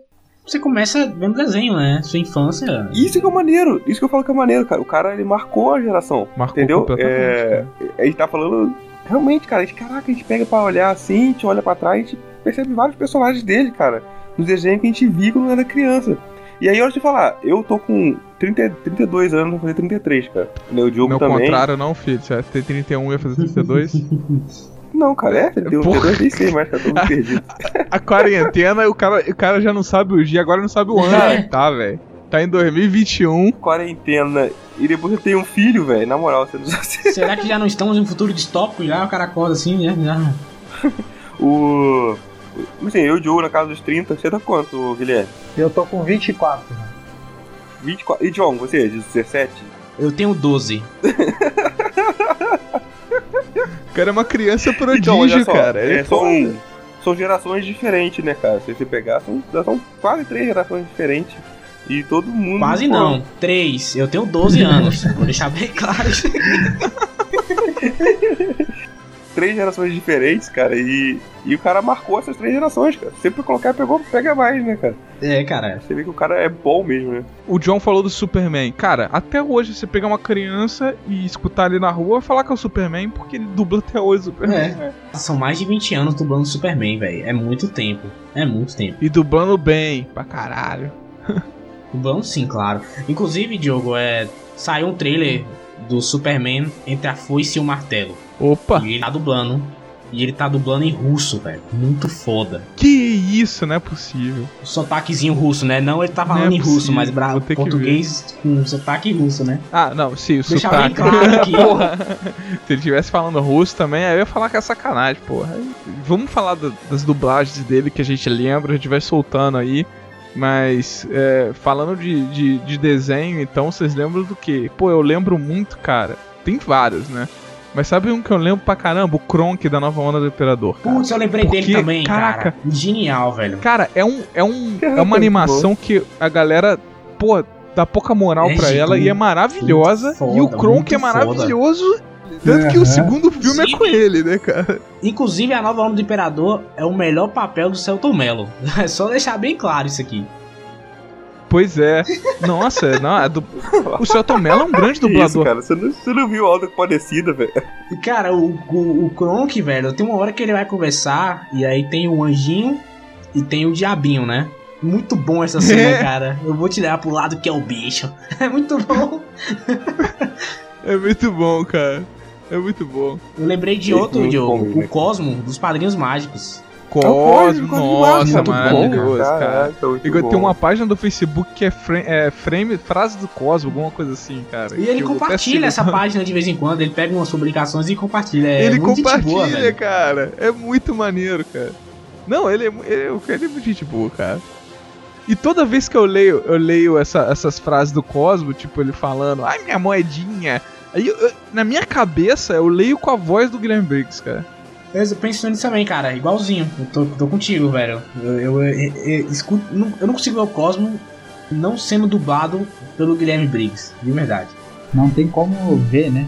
Speaker 3: Você começa vendo desenho, né? Sua infância.
Speaker 4: Isso que é maneiro, isso que eu falo que é maneiro, cara. O cara ele marcou a geração.
Speaker 1: Marcou
Speaker 4: entendeu? É, a gente tá falando. Realmente, cara, a gente, caraca, a gente pega pra olhar assim, a gente olha pra trás, a gente percebe vários personagens dele, cara. Nos desenhos que a gente via quando era criança. E aí, olha te falar, eu tô com 30, 32 anos, vou fazer 33, cara. O Diogo
Speaker 1: Meu
Speaker 4: também.
Speaker 1: contrário, não, filho. Você vai ter 31 e ia fazer 32. (laughs)
Speaker 4: Não, cara, é, deu
Speaker 1: Porra.
Speaker 4: 32, nem sei mais, tô muito perdido. (laughs)
Speaker 1: a quarentena, o cara, o cara já não sabe o dia, agora não sabe o ano,
Speaker 3: É.
Speaker 1: tá, velho? Tá em 2021.
Speaker 4: Quarentena. E depois eu tenho um filho, velho, na moral, você não sabe.
Speaker 3: Será que já não estamos em um futuro distópico? Já o cara acorda assim, né? Já. (laughs)
Speaker 4: O. Assim, eu e o Diogo na casa dos 30, você tá quanto, Guilherme?
Speaker 2: Eu tô com 24, né?
Speaker 4: 24. E John, você, de 17?
Speaker 3: Eu tenho 12.
Speaker 1: O cara é uma criança
Speaker 4: Então,
Speaker 1: prodígio,
Speaker 4: só,
Speaker 1: cara.
Speaker 4: É,
Speaker 1: é
Speaker 4: são, gerações diferentes, né, cara? Se você pegar, são, são quase três gerações diferentes. E todo mundo.
Speaker 3: Quase
Speaker 4: pô,
Speaker 3: não. 3. Eu tenho 12 anos. Vou deixar bem claro isso (laughs) (laughs) aqui.
Speaker 4: Três gerações diferentes, cara. E, e o cara marcou essas três gerações, cara. Sempre colocar, pegou, pega mais, né, cara?
Speaker 3: É, cara.
Speaker 4: Você vê que o cara é bom mesmo, né?
Speaker 1: O John falou do Superman. Cara, até hoje você pegar uma criança e escutar ali na rua falar que é o Superman, porque ele dubla até hoje o Superman.
Speaker 3: É. São mais de 20 anos dublando Superman, velho. É muito tempo. É muito tempo.
Speaker 1: E dublando bem, pra caralho.
Speaker 3: Dublando sim, claro. Inclusive, Diogo, é... saiu um trailer do Superman entre a foice e o martelo.
Speaker 1: Opa,
Speaker 3: E ele tá dublando. E ele tá dublando em russo, velho. Muito foda.
Speaker 1: que isso, não é possível.
Speaker 3: Sotaquezinho russo, né? Não ele tá falando
Speaker 1: Não é
Speaker 3: em russo, mas bra...
Speaker 1: que
Speaker 3: português com sotaque russo, né?
Speaker 1: Ah, não, sim, o
Speaker 3: Deixar bem
Speaker 1: sotaque.
Speaker 3: claro (laughs) aqui.
Speaker 1: porra. Se ele tivesse falando russo também, aí eu ia falar que é sacanagem, porra. Vamos falar do- das dublagens dele que a gente lembra, a gente vai soltando aí. Mas, é, falando de, de, de desenho, então, vocês lembram do que? Pô, eu lembro muito, cara. Tem vários, né? Mas sabe um que eu lembro pra caramba? O Kronk da Nova Onda do Imperador. Cara,
Speaker 3: Putz, eu lembrei
Speaker 1: Porque,
Speaker 3: dele também,
Speaker 1: caraca.
Speaker 3: cara. Genial, velho.
Speaker 1: Cara, é, um, é, um, é uma animação que a galera, pô, dá pouca moral
Speaker 3: É
Speaker 1: pra ela e é maravilhosa.
Speaker 3: foda,
Speaker 1: e o Kronk é maravilhoso. Tanto que o segundo filme é com ele, né, cara?
Speaker 3: Inclusive, a nova onda do Imperador é o melhor papel do Celton Mello. (laughs) É só deixar bem claro isso aqui.
Speaker 1: Pois é. Nossa, (laughs) não, é du... o Celton Mello é um grande
Speaker 4: Que isso,
Speaker 1: dublador.
Speaker 4: cara? Você não, você não viu algo parecido, velho?
Speaker 3: E, Cara, o, o, o Kronk, velho, tem uma hora que ele vai conversar e aí tem o anjinho e tem o diabinho, né? Muito bom essa (laughs) cena,
Speaker 1: É.
Speaker 3: cara. Eu vou te levar pro lado que é o bicho. É muito bom.
Speaker 1: É muito bom, cara. É muito bom.
Speaker 3: Eu lembrei de outro,
Speaker 4: muito
Speaker 3: Diogo.
Speaker 4: bom mesmo,
Speaker 3: O Cosmo, dos Padrinhos Mágicos.
Speaker 1: Cosmo, nossa,
Speaker 3: muito bom,
Speaker 1: maravilhoso, cara.
Speaker 4: Muito
Speaker 1: E tem uma página do Facebook que é frame, é frame frase do Cosmo, alguma coisa assim, cara.
Speaker 3: E ele compartilha essa (laughs) página de vez em quando. Ele pega umas publicações e compartilha. É
Speaker 1: ele
Speaker 3: muito gente
Speaker 1: compartilha,
Speaker 3: boa,
Speaker 1: cara. É muito maneiro, cara. Não, ele é, ele, é- ele é muito gente boa, cara. E toda vez que eu leio, eu leio essa- essas frases do Cosmo, tipo ele falando, ai minha moedinha. Aí eu- na minha cabeça eu leio com a voz do Guilherme Briggs, cara.
Speaker 3: Eu penso nisso também, cara. Igualzinho. Eu tô, tô contigo, velho. Eu, eu, eu- eu escuto, não- eu não consigo ver o Cosmo não sendo dublado pelo Guilherme Briggs. De verdade.
Speaker 2: Não tem como ver, né?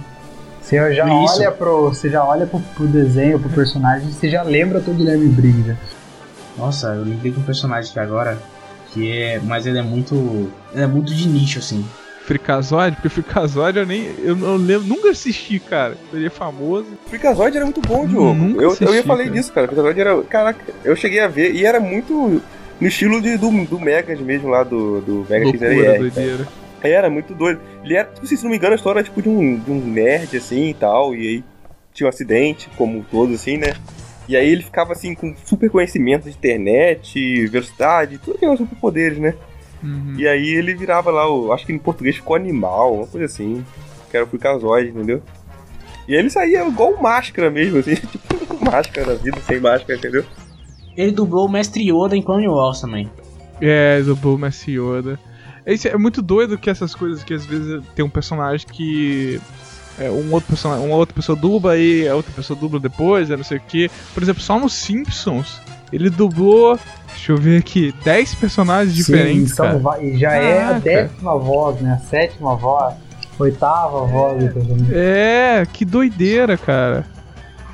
Speaker 2: Você já
Speaker 3: Isso.
Speaker 2: olha pro. Você já olha pro, pro desenho, pro personagem, você já lembra do Guilherme Briggs. né?
Speaker 3: Nossa, eu lembrei de um personagem aqui agora. Que é. Mas ele é muito. Ele é muito de nicho, assim.
Speaker 1: Frikazoid, porque Frikazoid eu nem. Eu não lembro, nunca assisti, cara. Ele é famoso.
Speaker 4: Freakazoid era muito bom, Diogo.
Speaker 1: Nunca
Speaker 4: Eu, eu
Speaker 1: assisti,
Speaker 4: ia falei
Speaker 1: cara.
Speaker 4: disso, cara. Freakazoid era. Caraca, eu cheguei a ver e era muito no estilo de, do, do Megas mesmo lá, do, do Mega
Speaker 1: Loucura,
Speaker 4: XLR. Era muito doido. Ele era, tipo assim, se não me engano, a história era tipo de um, de um nerd assim e tal. E aí tinha um acidente, como todos, assim, né? E aí ele ficava assim com super conhecimento de internet, velocidade, tudo que eram superpoderes, né?
Speaker 1: Uhum.
Speaker 4: E aí ele virava lá, o, acho que em português ficou animal, uma coisa assim. Que era o Freakazoid, entendeu? E aí ele saía igual máscara mesmo, assim, (laughs) tipo máscara da vida, sem máscara, entendeu?
Speaker 3: Ele dublou o Mestre Yoda em Clone Wars também.
Speaker 1: É, do Bull Messi Yoda. Esse é muito doido que essas coisas que às vezes tem um personagem que é, um outro personagem, uma outra pessoa dubla e a outra pessoa dubla depois, é não sei o que. Por exemplo, só nos Simpsons, ele dublou, deixa eu ver aqui, 10 personagens diferentes,
Speaker 2: Sim, são
Speaker 1: cara.
Speaker 2: va- e já é a
Speaker 1: Caraca.
Speaker 2: décima voz, né? A sétima voz, oitava voz. do personagem.
Speaker 1: É, que doideira, cara.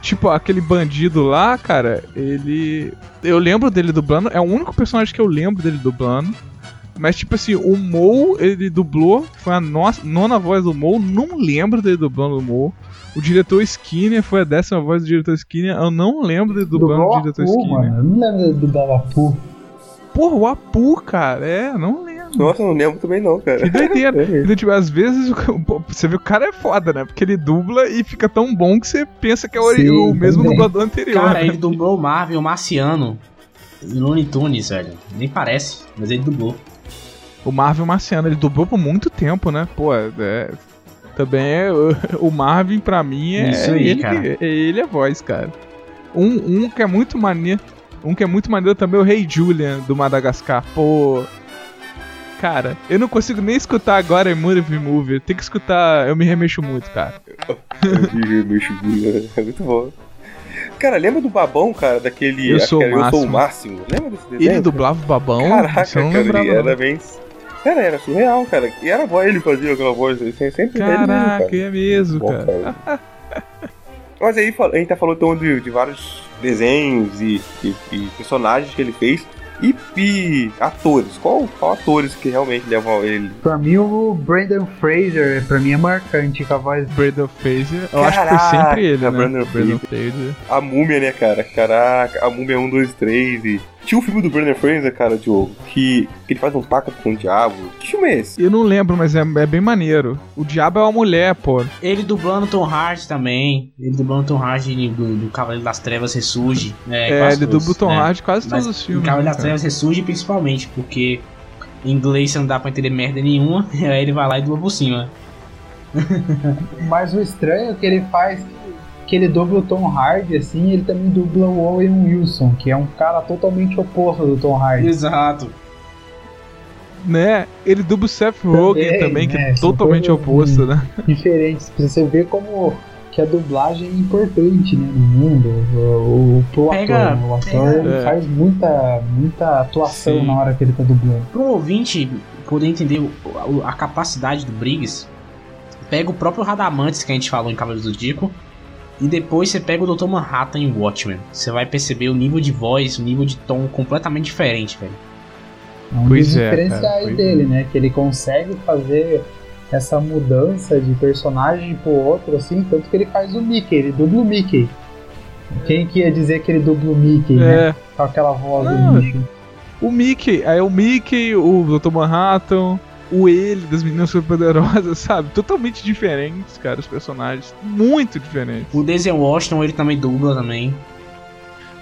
Speaker 1: Tipo, aquele bandido lá, cara, ele. Eu lembro dele dublando, é o único personagem que eu lembro dele dublando. Mas, tipo assim, o Mo, ele dublou, foi a nossa, nona voz do Mo, não lembro dele dublando o Mo. O diretor Skinner foi a décima voz do diretor Skinner, eu não lembro dele dublando
Speaker 2: Dublou
Speaker 1: o diretor
Speaker 2: Pooh,
Speaker 1: Skinner.
Speaker 2: mano. Eu não lembro dele dublar a Pooh.
Speaker 1: Porra, o Apu, cara, é, não lembro.
Speaker 4: Nossa, eu não lembro também não, cara.
Speaker 1: Que doideira.
Speaker 4: É. (laughs)
Speaker 1: Então, tipo, às vezes o- você vê o cara é foda, né? Porque ele dubla e fica tão bom que você pensa que é o,
Speaker 2: Sim,
Speaker 1: o mesmo
Speaker 2: também.
Speaker 1: dublador anterior.
Speaker 3: Cara,
Speaker 1: né?
Speaker 3: ele dublou o Marvel Marciano em Looney Tunes, velho. Nem parece, mas ele dublou.
Speaker 1: O Marvel Marciano, ele dublou por muito tempo, né? Pô, é. Também é. (laughs) O Marvin, pra mim, é.
Speaker 3: Isso aí,
Speaker 1: ele,
Speaker 3: cara.
Speaker 1: é ele é voz, cara. Um, um que é muito maneiro. Um que é muito maneiro também é o Rei Julian do Madagascar. Pô. Cara, eu não consigo nem escutar agora em Movie Movie. Eu tenho que escutar. Eu me remexo muito, cara. (laughs)
Speaker 4: Eu vi meu Shibuya, É muito bom. Cara, lembra do babão, cara, daquele.
Speaker 1: Eu sou
Speaker 4: que
Speaker 1: o
Speaker 4: era Eu sou o
Speaker 1: Máximo.
Speaker 4: máximo. Lembra desse desenho?
Speaker 1: Ele dublava o babão?
Speaker 4: Caraca, cara, e
Speaker 1: não.
Speaker 4: era bem. Cara, era surreal, cara. E era bom ele fazia aquela voz, assim, sempre ele mesmo,
Speaker 1: Caraca,
Speaker 4: cara.
Speaker 1: é mesmo,
Speaker 4: Bom,
Speaker 1: cara.
Speaker 4: cara. Mas aí fal- a gente tá falando então de, de vários desenhos e, e- e personagens que ele fez. E, e atores, qual, qual atores que realmente levam ele?
Speaker 2: Pra mim, o Brandon Fraser, pra mim é marcante com a voz
Speaker 1: Brandon Fraser. Eu acho que foi
Speaker 4: Caraca,
Speaker 1: sempre ele, né?
Speaker 4: Brandon
Speaker 1: Fraser.
Speaker 4: A múmia, né, cara? Caraca, a múmia 1, 2, 3 e. Tinha um filme do Brandon Fraser, cara, Diogo, que, que ele faz um pacto com o diabo. Que filme é esse?
Speaker 1: Eu não lembro, mas é, é bem maneiro. O diabo é uma mulher, pô.
Speaker 3: Ele dublando Tom Hardy também. Ele dublando Tom Hardy do, do Cavaleiro das Trevas Ressurge. É,
Speaker 1: É, ele
Speaker 3: todos,
Speaker 1: dubla o Tom
Speaker 3: né?
Speaker 1: Hardy quase
Speaker 3: Mas
Speaker 1: todos os filmes.
Speaker 3: Cavaleiro
Speaker 1: né,
Speaker 3: das
Speaker 1: cara?
Speaker 3: Trevas Ressurge principalmente, porque em inglês você não dá pra entender merda nenhuma. (laughs) Aí ele vai lá e dubla por cima. (laughs)
Speaker 2: Mas o estranho é que ele faz que ele dubla o Tom Hardy, assim, ele também dubla o Owen Wilson, que é um cara totalmente oposto do Tom Hardy.
Speaker 3: Exato.
Speaker 1: Né? Ele dubla o Seth Rogen também, que
Speaker 2: né?
Speaker 1: é
Speaker 2: São
Speaker 1: totalmente oposto, né? (laughs)
Speaker 2: Diferentes. Pra você ver como que a dublagem é importante, né, no mundo. O, o, pro
Speaker 3: Pega-
Speaker 2: ator, né? O ator
Speaker 3: pega-
Speaker 2: ele
Speaker 1: É.
Speaker 2: faz muita, muita atuação
Speaker 1: Sim.
Speaker 2: na hora que ele tá dublando.
Speaker 3: Pro ouvinte poder entender o- o- a capacidade do Briggs, pega o próprio Radamantes que a gente falou em Cavaleiros do Dico. E depois você pega o Dr. Manhattan em Watchmen. Você vai perceber o nível de voz, o nível de tom completamente diferente, velho.
Speaker 2: É um
Speaker 1: Pois
Speaker 2: dos
Speaker 1: é,
Speaker 2: diferenciais
Speaker 1: cara, pois
Speaker 2: dele, né? Que ele consegue fazer essa mudança de personagem pro outro, assim, tanto que ele faz o Mickey, ele dubla o Mickey. Quem que ia dizer que ele dubla o Mickey, né?
Speaker 1: É.
Speaker 2: Com aquela voz
Speaker 1: Não,
Speaker 2: do Mickey.
Speaker 1: O Mickey, aí o Mickey, o Dr. Manhattan, o ele das meninas superpoderosas, (laughs) sabe? Totalmente diferentes, cara, os personagens. Muito diferentes.
Speaker 3: O Denzel Washington, ele também dubla também.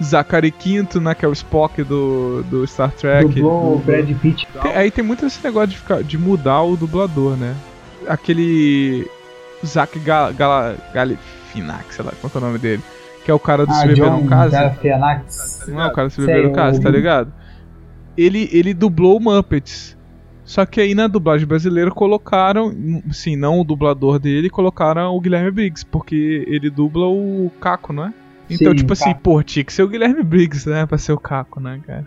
Speaker 1: Zachary Quinto, né? Que é o Spock do, do Star Trek.
Speaker 2: Dublou o. Brad Pitt.
Speaker 1: Tem- Aí tem muito esse negócio de, ficar, de mudar o dublador, né? Aquele. Zach Gal, Gal, Galifianax, sei lá qual é o nome dele. Que é o cara do Se
Speaker 2: Ah,
Speaker 1: Beber
Speaker 2: John
Speaker 1: Não Casa.
Speaker 2: Galifianax.
Speaker 1: Não é o cara do Se Beber Não Casa,
Speaker 2: o-
Speaker 1: tá ligado? Ele, ele dublou o Muppets. Só que aí na dublagem brasileira colocaram, sim, não o dublador dele, colocaram o Guilherme Briggs, porque ele dubla o Caco, não é? Então,
Speaker 2: Sim,
Speaker 1: tipo assim,
Speaker 2: Caco.
Speaker 1: pô, tinha que ser o Guilherme Briggs, né? Pra ser o Caco, né, cara?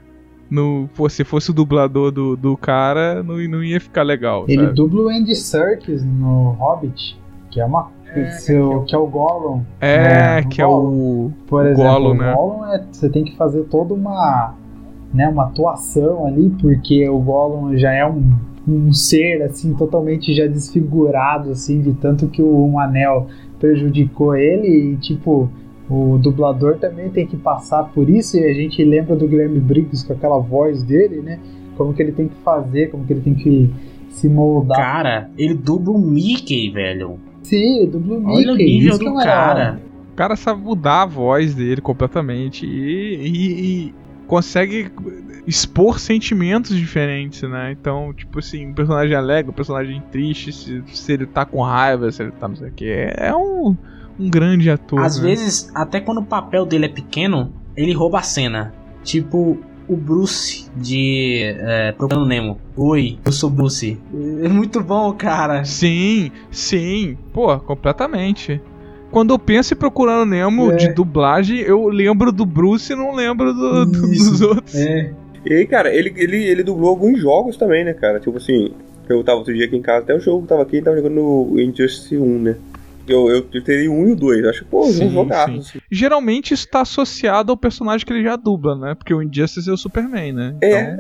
Speaker 1: No, pô, se fosse o dublador do, do cara, não, não ia ficar legal.
Speaker 2: Ele
Speaker 1: sabe?
Speaker 2: dubla o Andy Serkis no Hobbit, que é uma. seu- que é o Gollum.
Speaker 1: É,
Speaker 2: É,
Speaker 1: que é o.
Speaker 2: Por
Speaker 1: o
Speaker 2: exemplo,
Speaker 1: Gollum,
Speaker 2: o
Speaker 1: né?
Speaker 2: Gollum é, você tem que fazer toda uma, né, uma atuação ali, porque o Gollum já é um, um ser assim totalmente já desfigurado assim, de tanto que o um anel prejudicou ele e tipo o dublador também tem que passar por isso e a gente lembra do Guilherme Briggs com aquela voz dele, né? Como que ele tem que fazer, como que ele tem que se moldar.
Speaker 3: Cara, ele dubla o Mickey, velho.
Speaker 2: Sim, dubla o Mickey.
Speaker 3: Olha o nível do
Speaker 2: é
Speaker 3: cara.
Speaker 1: O cara sabe mudar a voz dele completamente e, e- e consegue expor sentimentos diferentes, né? Então, tipo assim, um personagem alegre, um personagem triste, se, se ele tá com raiva, se ele tá não sei o que. É um, um grande ator.
Speaker 3: Às
Speaker 1: né?
Speaker 3: vezes, até quando o papel dele é pequeno, ele rouba a cena. Tipo, o Bruce de é, Procurando Nemo. Oi, eu sou Bruce. É muito bom, cara.
Speaker 1: Sim, sim. Pô, completamente. Quando eu penso em Procurando Nemo
Speaker 2: É.
Speaker 1: de dublagem, eu lembro do Bruce e não lembro do- do- dos outros.
Speaker 3: É.
Speaker 4: E aí, cara, ele, ele, ele dublou alguns jogos também, né, cara? Tipo assim, eu tava outro dia aqui em casa, até o jogo tava aqui, tava jogando o Injustice 1, né? Eu, eu, eu teria o 1 e o 2. Acho que, pô,
Speaker 1: Sim,
Speaker 4: um jogaço.
Speaker 1: sim.
Speaker 4: assim.
Speaker 1: Geralmente isso tá associado ao personagem que ele já dubla, né? Porque o Injustice é o Superman, né?
Speaker 4: É.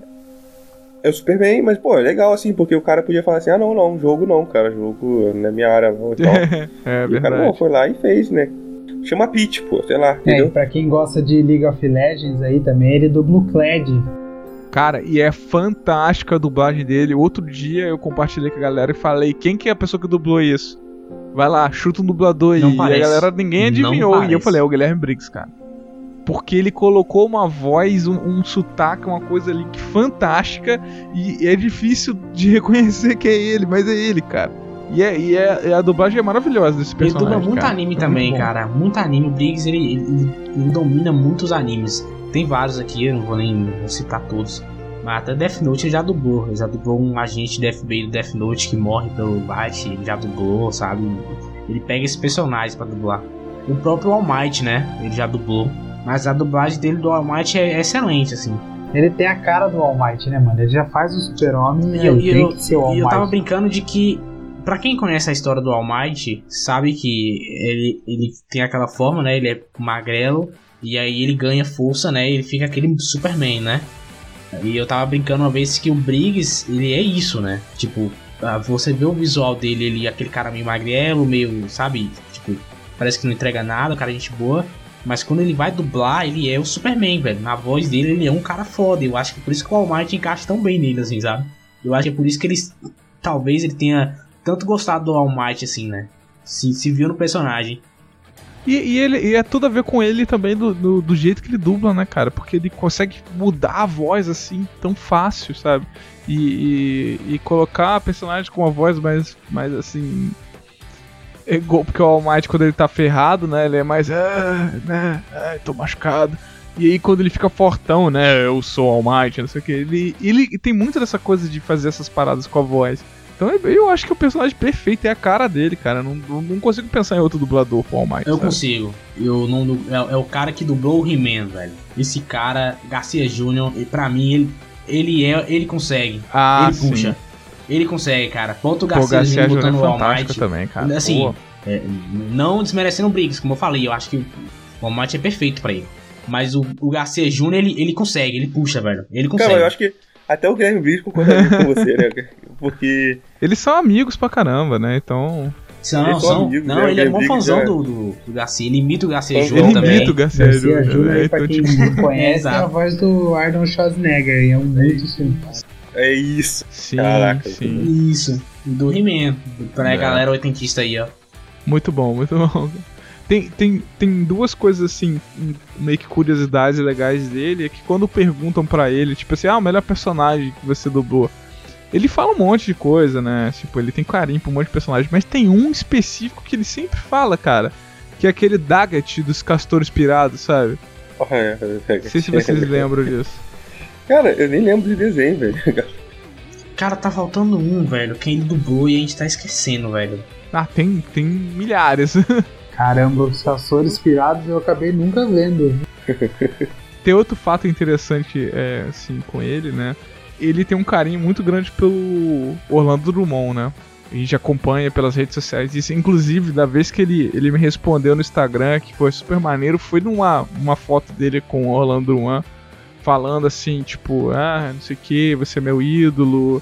Speaker 4: É o Superman, mas, pô, é legal assim, porque o cara podia falar assim: ah, não, não, jogo não, cara, jogo não é minha área, não e tal. (laughs)
Speaker 1: é
Speaker 4: e o cara,
Speaker 1: verdade.
Speaker 4: pô, foi lá e fez, né? Chama Pete, pô, sei lá,
Speaker 2: É, e
Speaker 4: entendeu?
Speaker 2: pra quem gosta de League of Legends aí também, ele dubla o Kled.
Speaker 1: Cara, e é fantástica a dublagem dele. Outro dia eu compartilhei com a galera e falei: quem que é a pessoa que dublou isso? Vai lá, chuta um dublador aí. E a galera, ninguém adivinhou. E eu falei: é o Guilherme Briggs, cara. Porque ele colocou uma voz, um, um sotaque, uma coisa ali que fantástica. E é difícil de (laughs) reconhecer que é ele, mas é ele, cara. E, é, e é- a dublagem é maravilhosa desse
Speaker 3: Ele
Speaker 1: personagem.
Speaker 3: dubla muito
Speaker 1: cara.
Speaker 3: anime
Speaker 1: É
Speaker 3: também,
Speaker 1: muito
Speaker 3: cara. Muito anime. O Briggs, ele, ele, ele domina muitos animes. Tem vários aqui, eu não vou nem citar todos. Mas até Death Note ele já dublou. Ele já dublou um agente de FBI do Death Note que morre pelo Light. Ele já dublou, sabe? Ele pega esses personagens pra dublar. O próprio All Might, né? Ele já dublou. Mas a dublagem dele do All Might é excelente, assim.
Speaker 2: Ele tem a cara do All Might, né, mano? Ele já faz o super-homem,
Speaker 3: E
Speaker 2: né?
Speaker 3: eu,
Speaker 2: Ele
Speaker 3: e
Speaker 2: tem
Speaker 3: eu,
Speaker 2: que ser o All
Speaker 3: e eu tava
Speaker 2: Might.
Speaker 3: brincando de que, pra quem conhece a história do All Might, sabe que ele, ele tem aquela forma, né? Ele é magrelo, e aí ele ganha força, né? E ele fica aquele Superman, né? E eu tava brincando uma vez que o Briggs, ele é isso, né? Tipo, ah, você vê o visual dele, ele é aquele cara meio magrelo, meio, sabe? Tipo, parece que não entrega nada, o cara é gente boa. Mas quando ele vai dublar, ele é o Superman, velho. Na voz dele, ele é um cara foda. Eu acho que por isso que o All Might encaixa tão bem nele, assim, sabe? Eu acho que é por isso que ele. Talvez ele tenha tanto gostado do All Might, assim, né? Se, se viu no personagem.
Speaker 1: E, e ele, e é tudo a ver com ele também do, do, do jeito que ele dubla, né, cara? Porque ele consegue mudar a voz assim tão fácil, sabe? E, e, e colocar a personagem com uma voz mais, mais assim. É igual- porque o All Might, quando ele tá ferrado, né? Ele é mais. Ah, né? Ai, tô machucado. E aí quando ele fica fortão, né? Eu sou All Might, não sei o que. Ele, ele tem muito dessa coisa de fazer essas paradas com a voz. Então eu- acho que o personagem perfeito é a cara dele, cara. Não, não, consigo pensar em outro dublador pro All Might.
Speaker 3: Eu
Speaker 1: sabe?
Speaker 3: consigo. Eu não, é, é o cara que dublou o He-Man, velho. Esse cara, Garcia Jr., e pra mim, ele, ele é. Ele consegue.
Speaker 1: Ah,
Speaker 3: ele
Speaker 1: sim.
Speaker 3: puxa. Ele consegue, cara. Bota o
Speaker 1: Pô, o
Speaker 3: Garcia.
Speaker 1: Júnior é
Speaker 3: botando o All
Speaker 1: fantástico
Speaker 3: Might.
Speaker 1: também, cara.
Speaker 3: Assim,
Speaker 1: Pô.
Speaker 3: É, não desmerecendo o Briggs, como eu falei, eu acho que o All Might é perfeito pra ele. Mas o, o Garcia Jr., ele, ele consegue, ele puxa, velho. Ele consegue.
Speaker 4: Cara, eu acho que até o Guilherme Briggs concordaria com você, né? Porque.
Speaker 1: Eles são amigos pra caramba, né? Então.
Speaker 3: São,
Speaker 4: Eles são
Speaker 3: são.
Speaker 4: amigos,
Speaker 3: não,
Speaker 4: né?
Speaker 3: ele é mó fãzão
Speaker 4: é-
Speaker 3: do, do, do Garcia. Ele imita o Garcia
Speaker 4: Ele
Speaker 3: Jr.
Speaker 1: Ele
Speaker 3: também.
Speaker 1: imita o Garcia
Speaker 2: Garcia
Speaker 1: Júnior,
Speaker 2: Júnior,
Speaker 1: né?
Speaker 2: aí, pra
Speaker 1: Então,
Speaker 2: quem
Speaker 1: tipo,
Speaker 2: não conhece, (laughs) é a voz do Arnold Schwarzenegger. E é um muito filme.
Speaker 4: É isso.
Speaker 1: sim,
Speaker 4: Caraca,
Speaker 1: sim.
Speaker 3: Isso. Do He-Man. Pra
Speaker 1: É.
Speaker 3: galera oitentista aí, ó.
Speaker 1: Muito bom, muito bom. Tem, tem, tem duas coisas assim, meio que curiosidades legais dele, é que quando perguntam pra ele, tipo assim, ah, o melhor personagem que você dublou. Ele fala um monte de coisa, né? Tipo, ele tem carinho por um monte de personagens, mas tem um específico que ele sempre fala, cara. Que é aquele Daggett dos Castores Pirados, sabe? (laughs) Não sei se vocês lembram disso.
Speaker 4: Cara, eu nem lembro de desenho, velho.
Speaker 3: Cara, tá faltando um, velho, que ele dublou e a gente tá esquecendo, velho.
Speaker 1: Ah, tem, tem milhares. (laughs)
Speaker 2: Caramba, os Caçores Pirados eu acabei nunca vendo.
Speaker 1: tem outro fato interessante, é, assim, com ele, né? Ele tem um carinho muito grande pelo Orlando Drummond, né? A gente acompanha pelas redes sociais. Isso, inclusive, da vez que ele, ele me respondeu no Instagram, que foi super maneiro, foi numa uma foto dele com o Orlando Drummond, falando assim, tipo, ah, não sei o que, você é meu ídolo,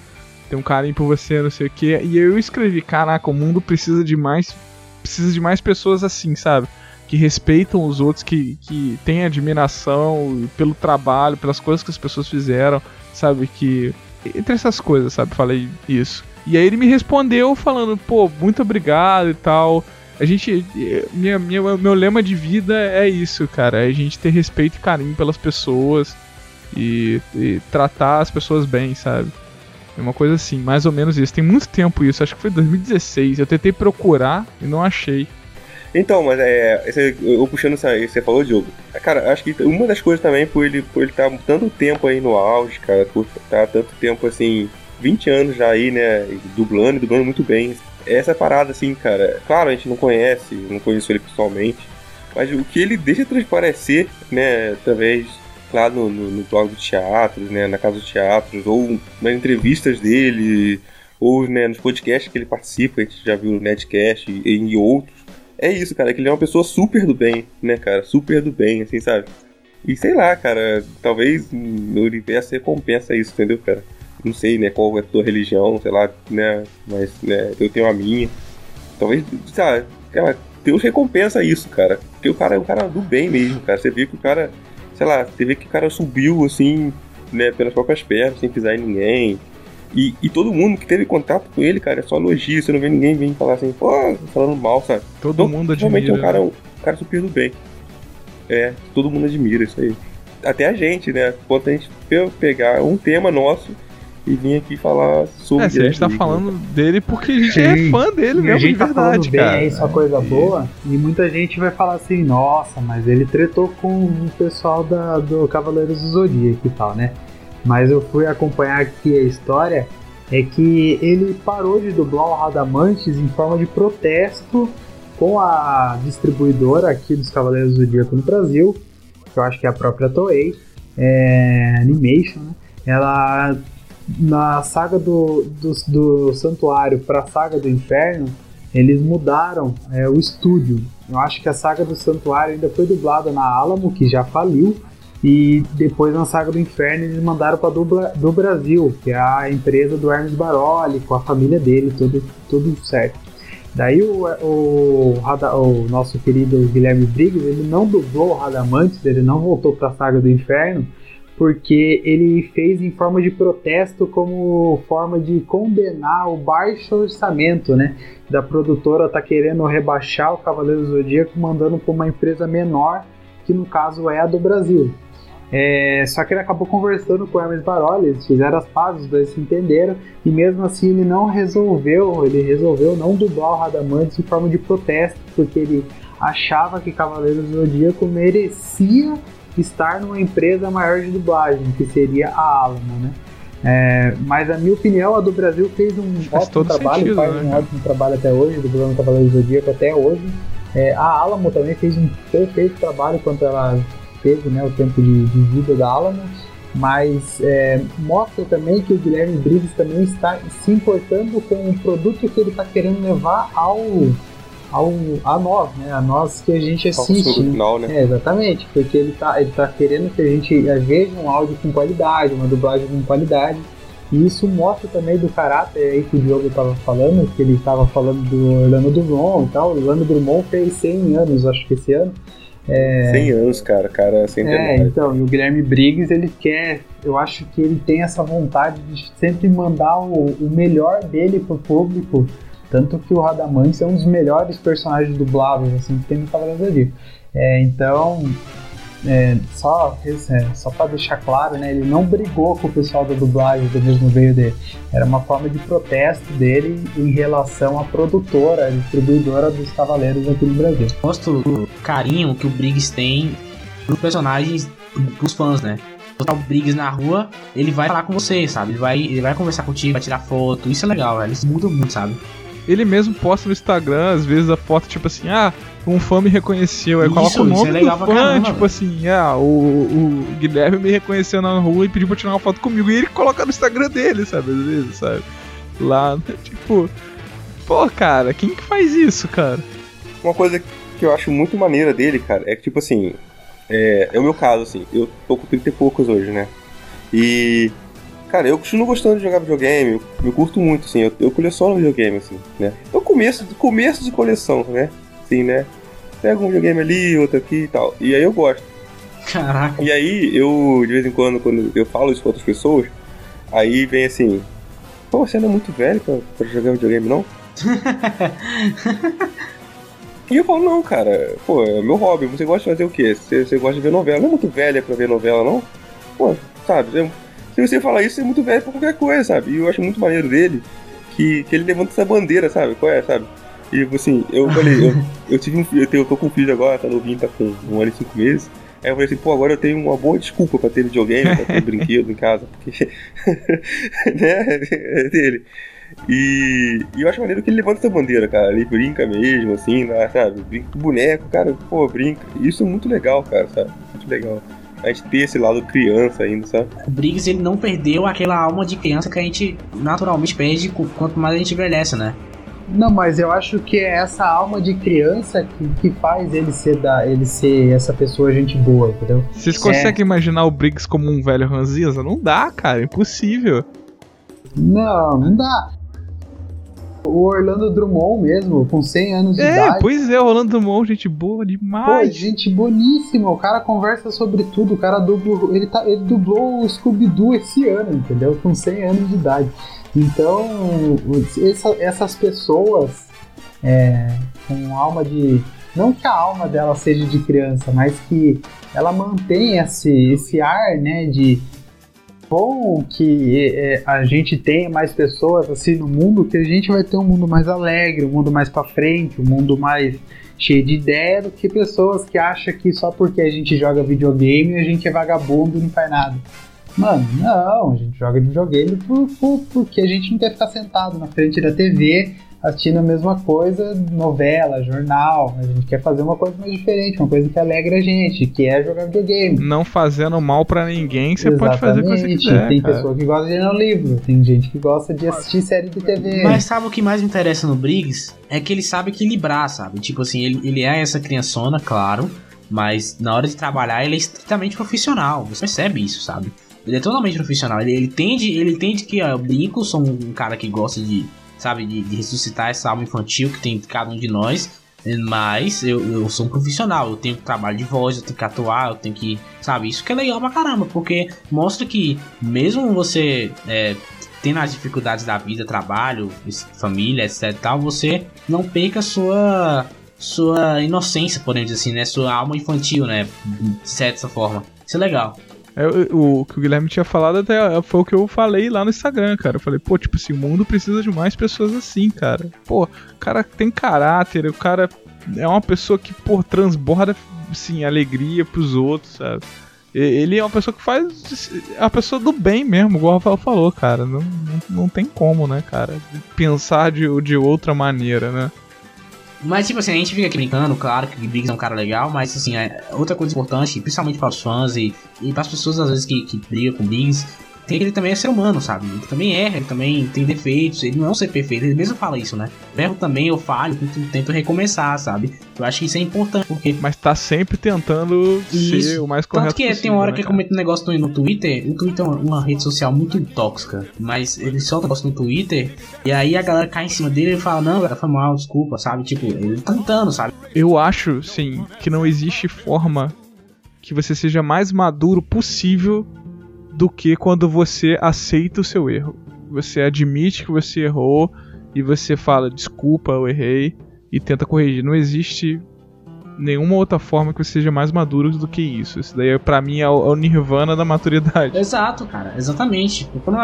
Speaker 1: tem um carinho por você, não sei o que. E eu escrevi, caraca, o mundo precisa de mais. Precisa de mais pessoas assim, sabe? Que respeitam os outros, que, que têm admiração pelo trabalho, pelas coisas que as pessoas fizeram, sabe? Que. Entre essas coisas, sabe? Falei isso. E aí ele me respondeu falando, pô, muito obrigado e tal. A gente. Minha, minha, meu lema de vida é isso, cara. É a gente ter respeito e carinho pelas pessoas e, e tratar as pessoas bem, sabe? É uma coisa assim, mais ou menos isso. Tem muito tempo isso, acho que foi 2016. Eu tentei procurar e não achei.
Speaker 4: Então, mas é. Eu puxando isso aí, você falou, Diogo. Cara, acho que uma das coisas também por ele, por ele estar tá tanto tempo aí no auge, cara, por estar tá tanto tempo assim, 20 anos já aí, né, dublando, dublando muito bem. Essa parada, assim, cara, claro, a gente não conhece, não conheço ele pessoalmente, mas o que ele deixa transparecer, né, através lá no, no, no blog do teatro, né, na casa do teatro, ou nas entrevistas dele, ou né, nos podcasts que ele participa, a gente já viu no Netcast e, e outros. É isso, cara, que ele é uma pessoa super do bem, né, cara? Super do bem, assim, sabe? E sei lá, cara, talvez o universo recompensa isso, entendeu, cara? Não sei, né, qual é a tua religião, sei lá, né, mas né, eu tenho a minha. Talvez, sabe, cara, Deus recompensa isso, cara. Porque o cara é um cara do bem mesmo, cara. Você vê que o cara, sei lá, você vê que o cara subiu, assim, né, pelas próprias pernas, sem pisar em ninguém e, e, todo mundo que teve contato com ele, cara, é só elogio. Você não vê ninguém vir falar assim, pô, falando mal, sabe?
Speaker 1: Todo então, mundo admira. Realmente
Speaker 4: é um cara, né? um cara super do bem. É, todo mundo admira isso aí. Até a gente, né? Quando a gente pegar um tema nosso e vir aqui falar sobre
Speaker 1: é, se a gente tá falando dele porque a gente é Sim. é fã dele mesmo, a gente de tá verdade,
Speaker 2: bem,
Speaker 1: cara.
Speaker 2: É isso, é coisa boa. E muita gente vai falar assim, nossa, mas ele tretou com o pessoal da, do Cavaleiros do Zodíaco e tal, né? mas eu fui acompanhar aqui a história, é que ele parou de dublar o Radamantes em forma de protesto com a distribuidora aqui dos Cavaleiros do Zodíaco no Brasil, que eu acho que é a própria Toei é, Animation, né? ela na saga do, do, do Santuário para a saga do Inferno, eles mudaram é, o estúdio. Eu acho que a saga do Santuário ainda foi dublada na Alamo, que já faliu, e depois na Saga do Inferno eles mandaram para do Brasil, que é a empresa do Hermes Baroli, com a família dele, tudo, tudo certo. Daí o, o, o, nosso querido Guilherme Briggs, ele não dublou o Radamantes, ele não voltou para a Saga do Inferno, porque ele fez em forma de protesto como forma de condenar o baixo orçamento, né? Da produtora tá querendo rebaixar o Cavaleiro do Zodíaco mandando para uma empresa menor, que no caso é a do Brasil. É, só que ele acabou conversando com o Hermes Baroli, eles fizeram as pazes, os dois se entenderam, e mesmo assim ele não resolveu, ele resolveu não dublar o Radamantes em forma de protesto, porque ele achava que Cavaleiros do Zodíaco merecia estar numa empresa maior de dublagem, que seria a Alamo, né? É, mas a minha opinião, a do Brasil fez um faz ótimo trabalho, sentido, faz né, um ótimo trabalho até hoje, dublando Cavaleiros do Zodíaco até hoje. É, a Alamo também fez um perfeito trabalho quanto ela teve né, o tempo de, de vida da Alamo, mas é, mostra também que o Guilherme Briggs também está se importando com o produto que ele está querendo levar ao, ao a nós, né? A nós que a gente assiste.
Speaker 4: Final, né?
Speaker 2: É, exatamente, porque ele está ele tá querendo que a gente veja um áudio com qualidade, uma dublagem com qualidade. E isso mostra também do caráter aí que o Diogo estava falando, que ele estava falando do Orlando Drummond e tal. O Orlando Drummond fez 100 anos, acho que esse ano.
Speaker 4: É... 100 anos, cara, cara
Speaker 2: centenário. É, então, e o Guilherme Briggs, ele quer, eu acho que ele tem essa vontade de sempre mandar o, o melhor dele pro público, tanto que o Radamantes é um dos melhores personagens dubláveis, assim, que tem no Cavaleiro do Zodíaco. É, então, é, só, é, só para deixar claro, né, ele não brigou com o pessoal da dublagem do mesmo veio dele. Era uma forma de protesto dele em relação à produtora, a distribuidora dos Cavaleiros aqui no Brasil.
Speaker 3: Gosto do carinho que o Briggs tem pros personagens, pros fãs, né? o Briggs na rua, ele vai falar com você, sabe? Ele vai, ele vai conversar contigo, vai tirar foto. Isso é legal, velho. Eles mudam muito, sabe?
Speaker 1: Ele mesmo posta no Instagram, às vezes, a foto, tipo assim, ah, um fã me reconheceu. Aí coloca o nome é do fã, caramba, tipo assim, ah, o, o Guilherme me reconheceu na rua e pediu pra tirar uma foto comigo. E ele coloca no Instagram dele, sabe? Às vezes, sabe? Lá, (laughs) tipo. Pô, cara, quem que faz isso, cara?
Speaker 4: Uma coisa que eu acho muito maneira dele, cara, é que, tipo assim. É, é o meu caso, assim. Eu tô com 30 e poucos hoje, né? E Cara, eu continuo gostando de jogar videogame, eu, curto muito, assim, eu, eu coleciono videogame, assim, né? Então começo, começo de coleção, né? Assim, né? Pega um videogame ali, outro aqui e tal. E aí eu gosto.
Speaker 3: Caraca.
Speaker 4: E aí eu, de vez em quando, quando eu falo isso com outras pessoas, aí vem assim, pô, você não é muito velho pra, pra jogar videogame, não? (laughs) E eu falo, não, cara, pô, é meu hobby, você gosta de fazer o quê? Você, você gosta de ver novela, não é muito velha pra ver novela, não? Pô, sabe, eu, se você falar isso, é muito velho pra qualquer coisa, sabe? E eu acho muito maneiro dele que, que ele levanta essa bandeira, sabe? Qual é, sabe? E assim, eu falei, eu, (laughs) eu tive um filho, eu tô com um filho agora, tá novinho, tá com um ano e cinco meses. Aí eu falei assim, pô, agora eu tenho uma boa desculpa pra ter videogame, pra ter (laughs) brinquedo em casa, porque. (laughs) né? É dele. E, e, eu acho maneiro que ele levanta essa bandeira, cara. Ele brinca mesmo, assim, né, sabe? Brinca com boneco, cara, pô, brinca. Isso é muito legal, cara, sabe? Muito legal. A gente ter esse lado criança ainda, sabe?
Speaker 3: O Briggs, ele não perdeu aquela alma de criança que a gente naturalmente perde quanto mais a gente envelhece, né?
Speaker 2: Não, mas eu acho que é essa alma de criança que, que faz ele ser, da, ele ser essa pessoa gente boa, entendeu?
Speaker 1: Vocês é. conseguem imaginar o Briggs como um velho ranzinza? Não dá, cara, impossível.
Speaker 2: Não, não dá. O Orlando Drummond mesmo, com 100 anos de
Speaker 1: é,
Speaker 2: idade.
Speaker 1: Pois é, o Orlando Drummond, gente boa demais.
Speaker 2: Pô, gente boníssima. O cara conversa sobre tudo. O cara dublou, ele, tá, ele dublou o Scooby-Doo esse ano, entendeu? Com 100 anos de idade. Então, essa, essas pessoas é, com alma de. Não que a alma dela seja de criança, mas que ela mantém esse, esse ar né, de, bom que é, a gente tenha mais pessoas assim no mundo, que a gente vai ter um mundo mais alegre, um mundo mais para frente, um mundo mais cheio de ideia do que pessoas que acham que só porque a gente joga videogame a gente é vagabundo e não faz nada. Mano, não, a gente joga videogame por, por, porque a gente não quer ficar sentado na frente da TV assistindo a mesma coisa, novela, jornal. A gente quer fazer uma coisa mais diferente, uma coisa que alegra a gente, que é jogar videogame.
Speaker 1: Não fazendo mal para ninguém, você pode fazer o que você quiser.
Speaker 2: Tem cara. pessoa que gosta de ler um livro, tem gente que gosta de assistir série de TV.
Speaker 3: Mas sabe o que mais me interessa no Briggs? É que ele sabe equilibrar, sabe? Tipo assim, ele, ele é essa criançona, claro, mas na hora de trabalhar ele é estritamente profissional. Você percebe isso, sabe? Ele é totalmente profissional. Ele, ele entende, ele entende que eu brinco, sou um cara que gosta de sabe, de, de, ressuscitar essa alma infantil que tem cada um de nós. Mas eu, eu sou um profissional, eu tenho trabalho de voz, eu tenho que atuar, eu tenho que. Sabe, isso que é legal pra caramba, porque mostra que mesmo você é, tendo as dificuldades da vida, trabalho, família, etc. Tal, você não perca sua sua inocência, podemos dizer assim, né? Sua alma infantil, né? De certa forma. Isso é legal.
Speaker 1: É, o, o, que o Guilherme tinha falado até foi o que eu falei lá no Instagram, cara. Eu falei, pô, tipo assim, o mundo precisa de mais pessoas assim, cara. Pô, o cara tem caráter, o cara é uma pessoa que, pô, transborda, assim, alegria pros outros, sabe? Ele é uma pessoa que faz. É uma pessoa do bem mesmo, igual o Rafael falou, cara. Não, não, não tem como, né, cara? Pensar de, de outra maneira, né?
Speaker 3: Mas, tipo assim, a gente fica aqui brincando, claro que o Briggs é um cara legal, mas, assim, é outra coisa importante, principalmente para os fãs e, e para as pessoas, às vezes, que, que brigam com o Briggs, ele também é ser humano, sabe? Ele também erra, ele também tem defeitos, ele não é um ser perfeito, ele mesmo fala isso, né? erro também, eu falho, tento, tento recomeçar, sabe? Eu acho que isso é importante, porque...
Speaker 1: Mas tá sempre tentando isso. ser o mais correto
Speaker 3: Tanto que
Speaker 1: possível,
Speaker 3: tem uma hora
Speaker 1: né,
Speaker 3: que ele comenta um negócio no, no Twitter, o Twitter é uma, uma, rede social muito tóxica, mas ele solta um negócio no Twitter, e aí a galera cai em cima dele e fala, não, foi mal, desculpa, sabe? Tipo, ele tá tentando, sabe?
Speaker 1: Eu acho, sim, que não existe forma que você seja mais maduro possível do que quando você aceita o seu erro. Você admite que você errou e você fala desculpa, eu errei e tenta corrigir. Não existe nenhuma outra forma que você seja mais maduro do que isso. Isso daí, pra mim, é o, é nirvana da maturidade.
Speaker 3: Exato, cara, exatamente. Quando,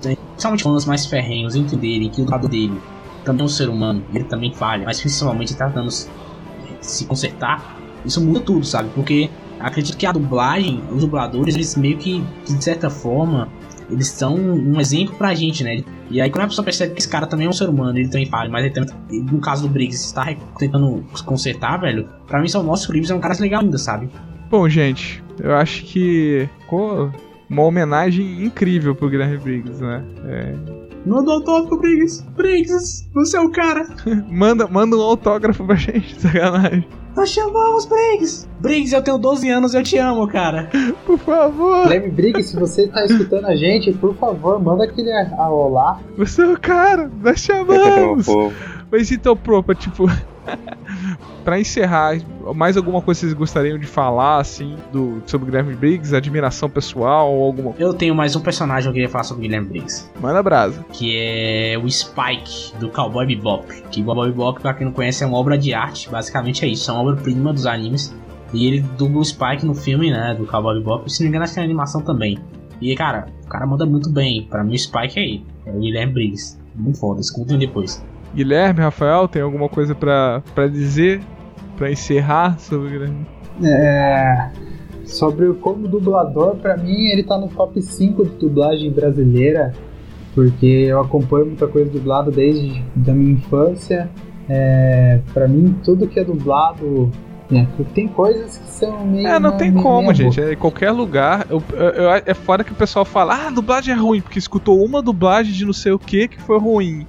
Speaker 3: principalmente quando os mais ferrenhos entenderem que o lado dele também é um ser humano, ele também falha, mas principalmente tratando se consertar, isso muda tudo, sabe? Porque acredito que a dublagem, os dubladores, eles meio que, de certa forma, eles são um exemplo pra gente, né? E aí quando a pessoa percebe que esse cara também é um ser humano, ele também falha, mas ele também, no caso do Briggs, está tentando consertar, velho, pra mim só mostra que o Briggs é um cara legal ainda, sabe?
Speaker 1: Bom, gente, eu acho que ficou uma homenagem incrível pro Guilherme Briggs, né? É...
Speaker 3: Manda um autógrafo, Briggs. Briggs, você é o cara. (laughs)
Speaker 1: manda, manda um autógrafo pra gente, (laughs) sacanagem.
Speaker 3: Nós chamamos Briggs! Briggs, eu tenho 12 anos, eu te amo, cara. (laughs)
Speaker 1: Por favor.
Speaker 2: Lembre, Briggs, se você tá escutando a gente, por favor, manda aquele a olá.
Speaker 1: Você é o cara, nós chamamos. Mas então, propa, tipo. Para encerrar, mais alguma coisa que vocês gostariam de falar, assim, do, sobre o Guilherme Briggs? Admiração pessoal ou alguma
Speaker 3: Eu tenho mais um personagem que eu queria falar sobre o Guilherme Briggs.
Speaker 1: Manda brasa.
Speaker 3: Que é o Spike, do Cowboy Bebop. Que Cowboy Bebop, pra quem não conhece, é uma obra de arte. Basicamente é isso, é uma obra-prima dos animes. E ele dubla o Spike no filme, né, do Cowboy Bebop. E se não me engano, acho que tem animação também. E, cara, o cara manda muito bem. Pra mim, o Spike é aí. É o Guilherme Briggs. Muito foda, escutem depois.
Speaker 1: Guilherme, Rafael, tem alguma coisa pra, pra dizer? Pra encerrar sobre o Guilherme?
Speaker 2: É, sobre o como dublador, pra mim ele tá no top 5 de dublagem brasileira, porque eu acompanho muita coisa dublada desde da minha infância. É, pra mim, tudo que é dublado. né, tem coisas que são meio.
Speaker 1: É, não tem como, gente. É, em qualquer lugar. Eu, eu- eu- é fora que o pessoal fala, ah, dublagem é ruim, porque escutou uma dublagem de não sei o que que foi ruim.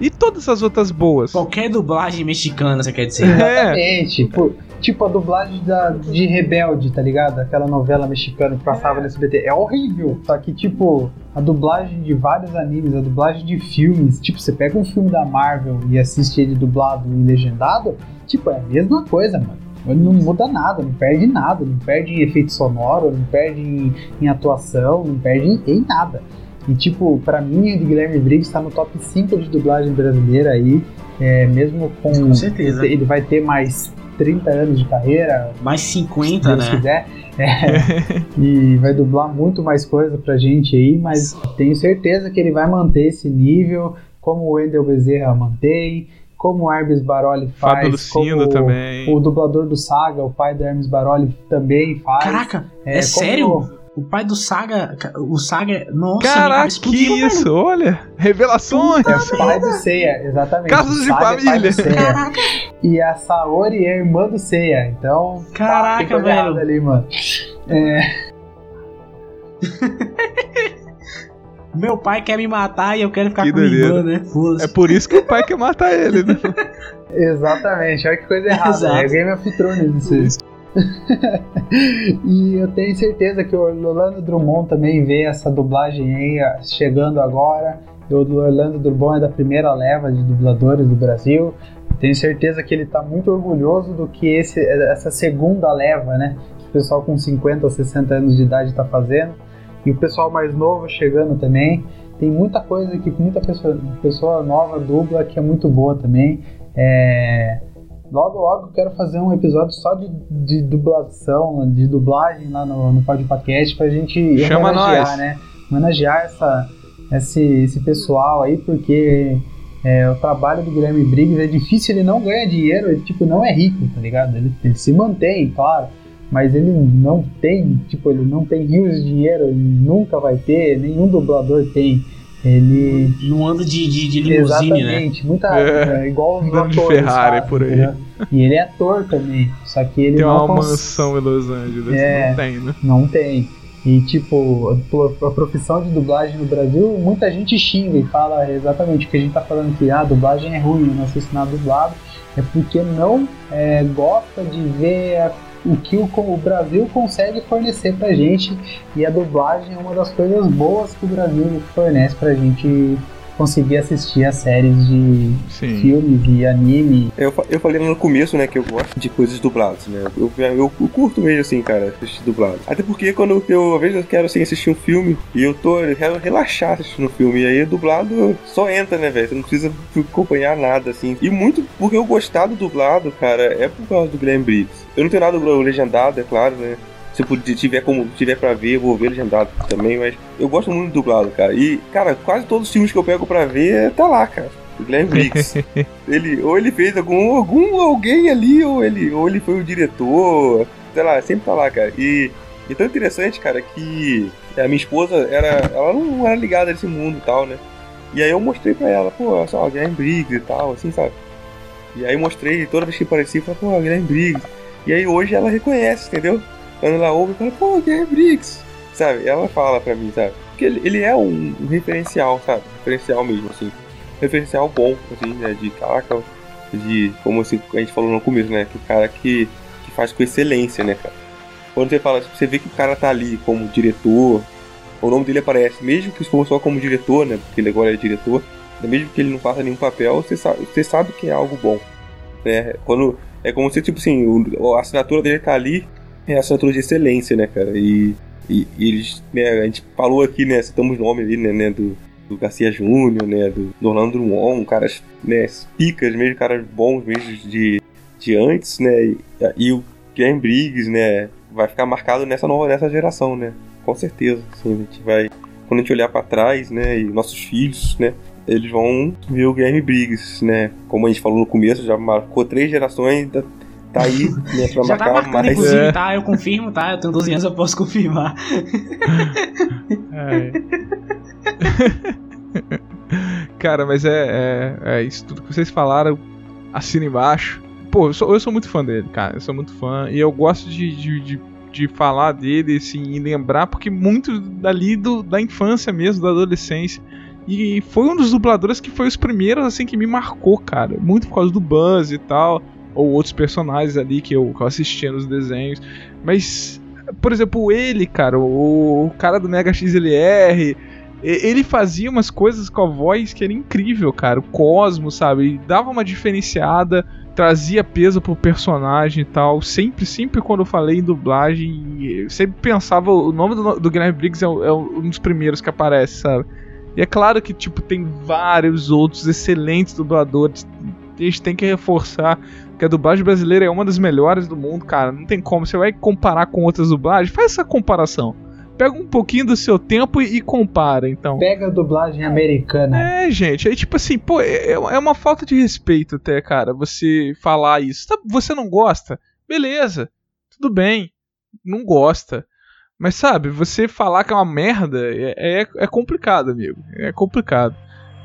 Speaker 1: E todas as outras boas.
Speaker 3: Qualquer dublagem mexicana, você quer dizer.
Speaker 1: É.
Speaker 2: Exatamente. Tipo, tipo a dublagem da, de Rebelde, tá ligado? Aquela novela mexicana que passava no SBT. É horrível. Só que, tipo, a dublagem de vários animes, a dublagem de filmes. Tipo, você pega um filme da Marvel e assiste ele dublado e legendado. Tipo, é a mesma coisa, mano. Ele não muda nada, não perde nada, não perde em efeito sonoro, não perde em, em atuação, não perde em, em nada. E tipo, pra mim, o Guilherme Briggs tá no top 5 de dublagem brasileira aí, é, mesmo com.
Speaker 3: Com certeza.
Speaker 2: Ele vai ter mais 30 anos de carreira,
Speaker 3: Mais
Speaker 2: se
Speaker 3: 50,
Speaker 2: Deus
Speaker 3: né?
Speaker 2: quiser. É, (laughs) e vai dublar muito mais coisa pra gente aí, mas tenho certeza que ele vai manter esse nível, como o Wendel Bezerra mantém, como o Hermes Baroli faz.
Speaker 1: Fábio Lucindo
Speaker 2: como
Speaker 1: também.
Speaker 2: O dublador do Saga, o pai do Hermes Baroli, também faz.
Speaker 3: Caraca, é,
Speaker 2: como-
Speaker 3: sério? O pai do Saga. O Saga. Nossa,
Speaker 1: Caraca, que
Speaker 3: explodiu, velho.
Speaker 1: isso, olha. Revelações.
Speaker 2: É o pai do Seiya, exatamente.
Speaker 1: Casos de
Speaker 2: é
Speaker 1: família.
Speaker 2: Seiya.
Speaker 3: Caraca,
Speaker 2: E a Saori é irmã do Seiya, então. tem
Speaker 3: caraca,
Speaker 2: errada
Speaker 3: velho.
Speaker 2: ali, mano. É, (laughs)
Speaker 3: Meu pai quer me matar e eu quero ficar
Speaker 1: Que
Speaker 3: com minha irmã, né? Foda-se.
Speaker 1: É por isso que o pai quer matar ele, né? (laughs)
Speaker 2: exatamente, olha que coisa errada.
Speaker 3: Exato.
Speaker 2: É Game of Thrones isso. (laughs) e eu tenho certeza que o Orlando Drummond também vê essa dublagem aí chegando agora. O Orlando Drummond é da primeira leva de dubladores do Brasil. Tenho certeza que ele está muito orgulhoso do que esse, essa segunda leva, né? Que o pessoal com 50 ou 60 anos de idade está fazendo. E o pessoal mais novo chegando também. Tem muita coisa que muita pessoa, pessoa nova dubla que é muito boa também. É, Logo, logo quero fazer um episódio só de, de dublação, de dublagem lá no, no Podcast pra gente
Speaker 1: Chama
Speaker 2: homenagear,
Speaker 1: nós.
Speaker 2: né? Homenagear essa, esse, esse pessoal aí, porque é, o trabalho do Guilherme Briggs é difícil, ele não ganha dinheiro, ele tipo, não é rico, tá ligado? Ele, ele se mantém, claro, mas ele não tem, tipo, ele não tem rios de dinheiro, ele nunca vai ter, nenhum dublador tem. Ele
Speaker 3: Não anda de, de, de limusine, né?
Speaker 2: Exatamente, muita,
Speaker 1: É,
Speaker 2: é, igual os
Speaker 1: andando de
Speaker 2: atores,
Speaker 1: Ferrari
Speaker 2: sabe,
Speaker 1: por aí.
Speaker 2: entendeu? E ele é ator também, só que ele
Speaker 1: Tem
Speaker 2: não
Speaker 1: uma
Speaker 2: cons-
Speaker 1: mansão em Los Angeles.
Speaker 2: É.
Speaker 1: Não tem, né?
Speaker 2: não tem. E tipo, a profissão de dublagem no Brasil, muita gente xinga e fala exatamente o que a gente tá falando aqui, ah, a dublagem é ruim, não assisto nada dublado, é porque não é, gosta de ver a- o que o, o Brasil consegue fornecer pra gente e a dublagem é uma das coisas boas que o Brasil fornece pra gente conseguir assistir as séries de
Speaker 1: Sim.
Speaker 2: filmes e anime.
Speaker 4: Eu, eu falei no começo, né, que eu gosto de coisas dubladas, né? Eu, eu, eu curto mesmo, assim, cara, assistir dublado. Até porque quando eu, às vezes, eu quero, assim, assistir um filme e eu tô, eu quero relaxar assistindo um filme. E aí, dublado só entra, né, velho? Você não precisa acompanhar nada, assim. E muito porque eu gostar do dublado, cara, é por causa do Glenn Briggs. Eu não tenho nada do legendado, é claro, né? Se puder- tiver como tiver pra ver, eu vou ver legendado também, mas eu gosto muito do dublado, cara. E, cara, quase todos os filmes que eu pego pra ver, tá lá, cara. O Glenn Briggs. (laughs) ele, ou ele fez algum, algum alguém ali, ou ele, ou ele foi o diretor, sei lá, sempre tá lá, cara. E, e tão interessante, cara, que a minha esposa era. Ela não era ligada nesse mundo e tal, né? E aí eu mostrei pra ela, pô, só, Glenn Briggs e tal, assim, sabe? E aí mostrei, toda vez que aparecia, eu falei, pô, Glenn Briggs. E aí hoje ela reconhece, entendeu? Quando ela ouve, fala, pô, Glenn Briggs, sabe? Ela fala pra mim, sabe? Porque ele, ele é um, um referencial, sabe? Referencial mesmo, assim. Referencial bom, assim, né? De caraca, de, como assim, a gente falou no começo, né? Que cara que, que faz com excelência, né, cara? Quando você fala, você vê que o cara tá ali como diretor, o nome dele aparece, mesmo que for só como diretor, né? Porque ele agora é diretor, mesmo que ele não faça nenhum papel, você sabe, você sabe que é algo bom. Né? Quando, é como se, tipo assim, a assinatura dele tá ali, é a assinatura de excelência, né, cara? E, e, e eles, né, a gente falou aqui, né, citamos nome ali, né, né do, do Garcia Júnior, né, do, do Orlando Drummond, caras, né, picas mesmo, caras bons mesmo de, de antes, né, e, e o Guilherme Briggs, né, vai ficar marcado nessa nova, nessa geração, né, com certeza, assim, a gente vai, quando a gente olhar pra trás, né, e nossos filhos, né, eles vão ver o Guilherme Briggs, né? Como a gente falou no começo, já marcou três gerações, tá, tá aí pra (laughs)
Speaker 3: Já tá
Speaker 4: marcar
Speaker 3: marcado,
Speaker 4: mais.
Speaker 3: inclusive,
Speaker 1: É.
Speaker 3: tá? Eu confirmo, tá? Eu tenho 12 anos, eu posso confirmar.
Speaker 1: É. Cara, mas é, é, é isso tudo que vocês falaram, assina embaixo. Pô, eu sou, eu sou muito fã dele, cara. Eu sou muito fã. E eu gosto de, de, de, de falar dele, assim, e lembrar, porque muito dali do, da infância mesmo, da adolescência. E foi um dos dubladores que foi os primeiros, assim, que me marcou, cara. Muito por causa do Buzz e tal. Ou outros personagens ali que eu, que eu assistia nos desenhos. Mas, por exemplo, ele, cara, o, o cara do Mega XLR. Ele fazia umas coisas com a voz que era incrível, cara. O Cosmo, sabe? E dava uma diferenciada, trazia peso pro personagem e tal. Sempre, sempre quando eu falei em dublagem, sempre pensava. O nome do, do Guilherme Briggs é, é um dos primeiros que aparece, sabe? E é claro que, tipo, tem vários outros excelentes dubladores. A gente tem que reforçar que a dublagem brasileira é uma das melhores do mundo, cara. Não tem como. Você vai comparar com outras dublagens? Faz essa comparação. Pega um pouquinho do seu tempo e, e compara, então.
Speaker 2: Pega a dublagem americana.
Speaker 1: É, gente, aí tipo assim, pô, é, é uma falta de respeito até, cara, você falar isso. Tá, você não gosta? Beleza, tudo bem, não gosta. Mas sabe, você falar que é uma merda é, é, é complicado, amigo. É complicado.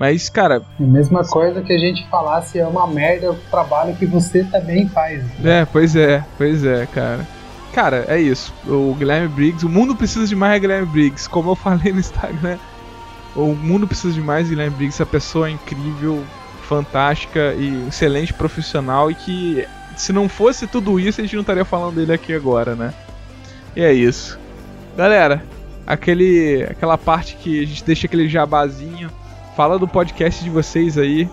Speaker 1: Mas, cara,
Speaker 2: É a mesma coisa que a gente falasse é uma merda o trabalho que você também faz.
Speaker 1: é, pois é, pois é, cara. Cara, é isso. O Guilherme Briggs, o mundo precisa de mais Guilherme Briggs. Como eu (laughs) falei no Instagram, o mundo precisa de mais Guilherme Briggs. Essa pessoa é incrível, fantástica e excelente profissional. E que se não fosse tudo isso, a gente não estaria falando dele aqui agora, né? E é isso. Galera, aquele, aquela parte que a gente deixa aquele jabazinho. Fala do podcast de vocês aí.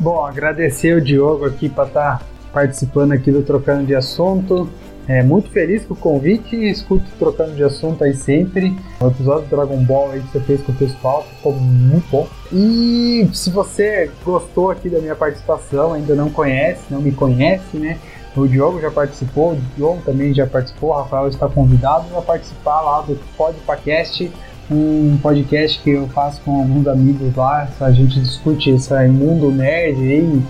Speaker 2: Bom, agradecer o Diogo aqui para estar participando aqui do Trocando de Assunto. É, muito feliz com o convite e escuto Trocando de Assunto aí sempre. O episódio do Dragon Ball aí que você fez com o pessoal ficou muito bom. E se você gostou aqui da minha participação, ainda não conhece, não me conhece, né? O Diogo já participou, o Diogo também já participou, o Rafael está convidado a participar lá do Podpacast, um podcast que eu faço com alguns amigos lá, a gente discute esse mundo nerd aí,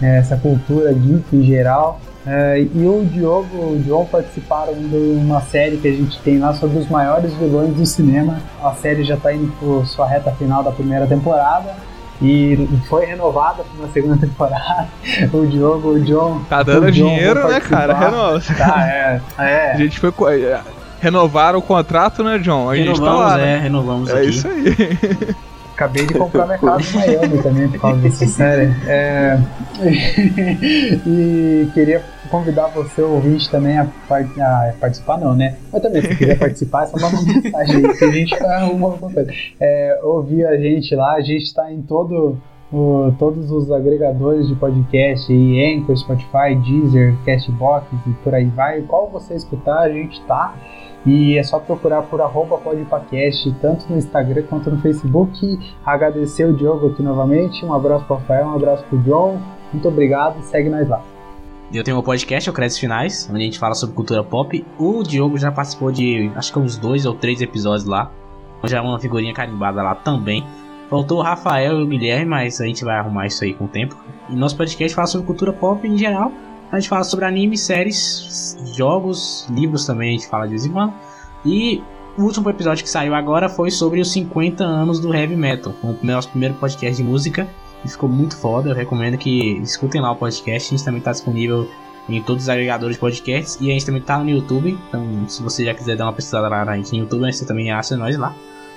Speaker 2: né, essa cultura geek em geral. É, e o Diogo e o João participaram de uma série que a gente tem lá sobre os maiores vilões do cinema. A série já está indo por sua reta final da primeira temporada e foi renovada para uma segunda (laughs) temporada. O Diogo, o John.
Speaker 1: Tá dando
Speaker 2: John
Speaker 1: dinheiro, né, cara? Renova.
Speaker 2: Tá, é. é.
Speaker 1: A gente foi. Renovaram o contrato, né, John? A gente tá
Speaker 3: renovamos,
Speaker 1: lá. né?
Speaker 3: é, renovamos
Speaker 1: É
Speaker 3: aqui.
Speaker 1: isso aí. (laughs)
Speaker 2: Acabei de comprar minha casa em Miami também por causa dessa (laughs) série. É... e queria convidar você, ouvinte, também a, par- a participar, não, né? Mas também, se quiser participar, é só mandar uma mensagem aí que a gente vai arrumar alguma coisa. É, ouvir a gente lá, a gente está em todo. o- todos os agregadores de podcast, aí, Anchor, Spotify, Deezer, Castbox e por aí vai. Qual você escutar, a gente tá. E é só procurar por arroba podpacast, tanto no Instagram quanto no Facebook. Agradecer o Diogo aqui novamente. Um abraço pro Rafael, um abraço pro John. Muito obrigado, segue nós lá.
Speaker 3: Eu tenho um podcast, o Créditos Finais, onde a gente fala sobre cultura pop. O Diogo já participou de, acho que uns dois ou três episódios lá. Já é uma figurinha carimbada lá também. Faltou o Rafael e o Guilherme, mas a gente vai arrumar isso aí com o tempo. E nosso podcast fala sobre cultura pop em geral. A gente fala sobre anime, séries, jogos, livros também, a gente fala de vez em quando. E o último episódio que saiu agora foi sobre os 50 anos do heavy metal. O nosso primeiro podcast de música. E ficou muito foda. Eu recomendo que escutem lá o podcast. A gente também está disponível em todos os agregadores de podcasts. E a gente também tá no YouTube. Então, se você já quiser dar uma pesquisada lá na gente no YouTube, você também acha nós lá.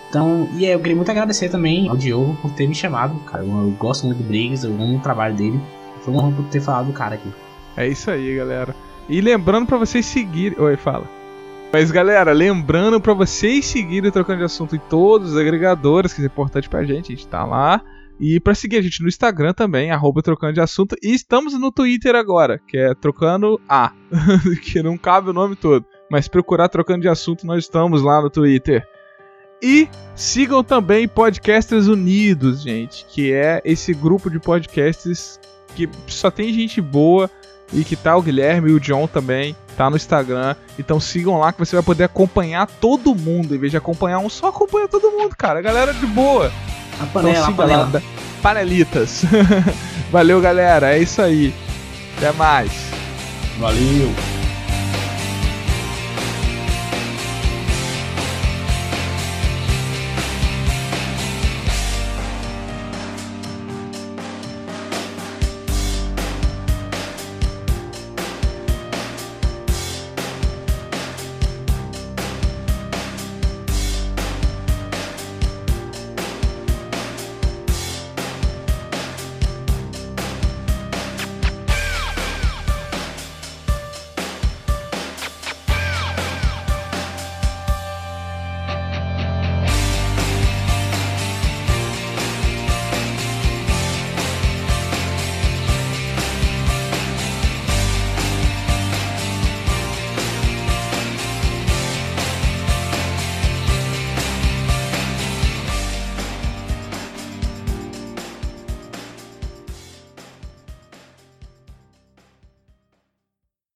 Speaker 3: Então, e eu queria muito agradecer também ao Diogo por ter me chamado. Cara, eu, eu gosto muito do Briggs, eu amo o trabalho dele. Foi uma honra por ter falado do cara aqui.
Speaker 1: É isso aí, galera. E lembrando pra vocês seguirem. Oi, fala. Mas galera, lembrando pra vocês seguirem trocando de assunto em todos os agregadores, que é importante pra gente, a gente tá lá. E pra seguir a gente no Instagram também, arroba trocando de assunto. E estamos no Twitter agora, que é trocando A. (laughs) que não cabe o nome todo. Mas procurar trocando de assunto, nós estamos lá no Twitter. E sigam também Podcasters Unidos, gente, que é esse grupo de podcasts que só tem gente boa e que tá o Guilherme e o John também, tá no Instagram. Então sigam lá que você vai poder acompanhar todo mundo. Em vez de acompanhar um, só acompanha todo mundo, cara. A galera de boa.
Speaker 3: A panela,
Speaker 1: Então
Speaker 3: a
Speaker 1: siga
Speaker 3: panela.
Speaker 1: lá, Panelitas. (laughs) Valeu, galera. É isso aí. Até mais.
Speaker 3: Valeu.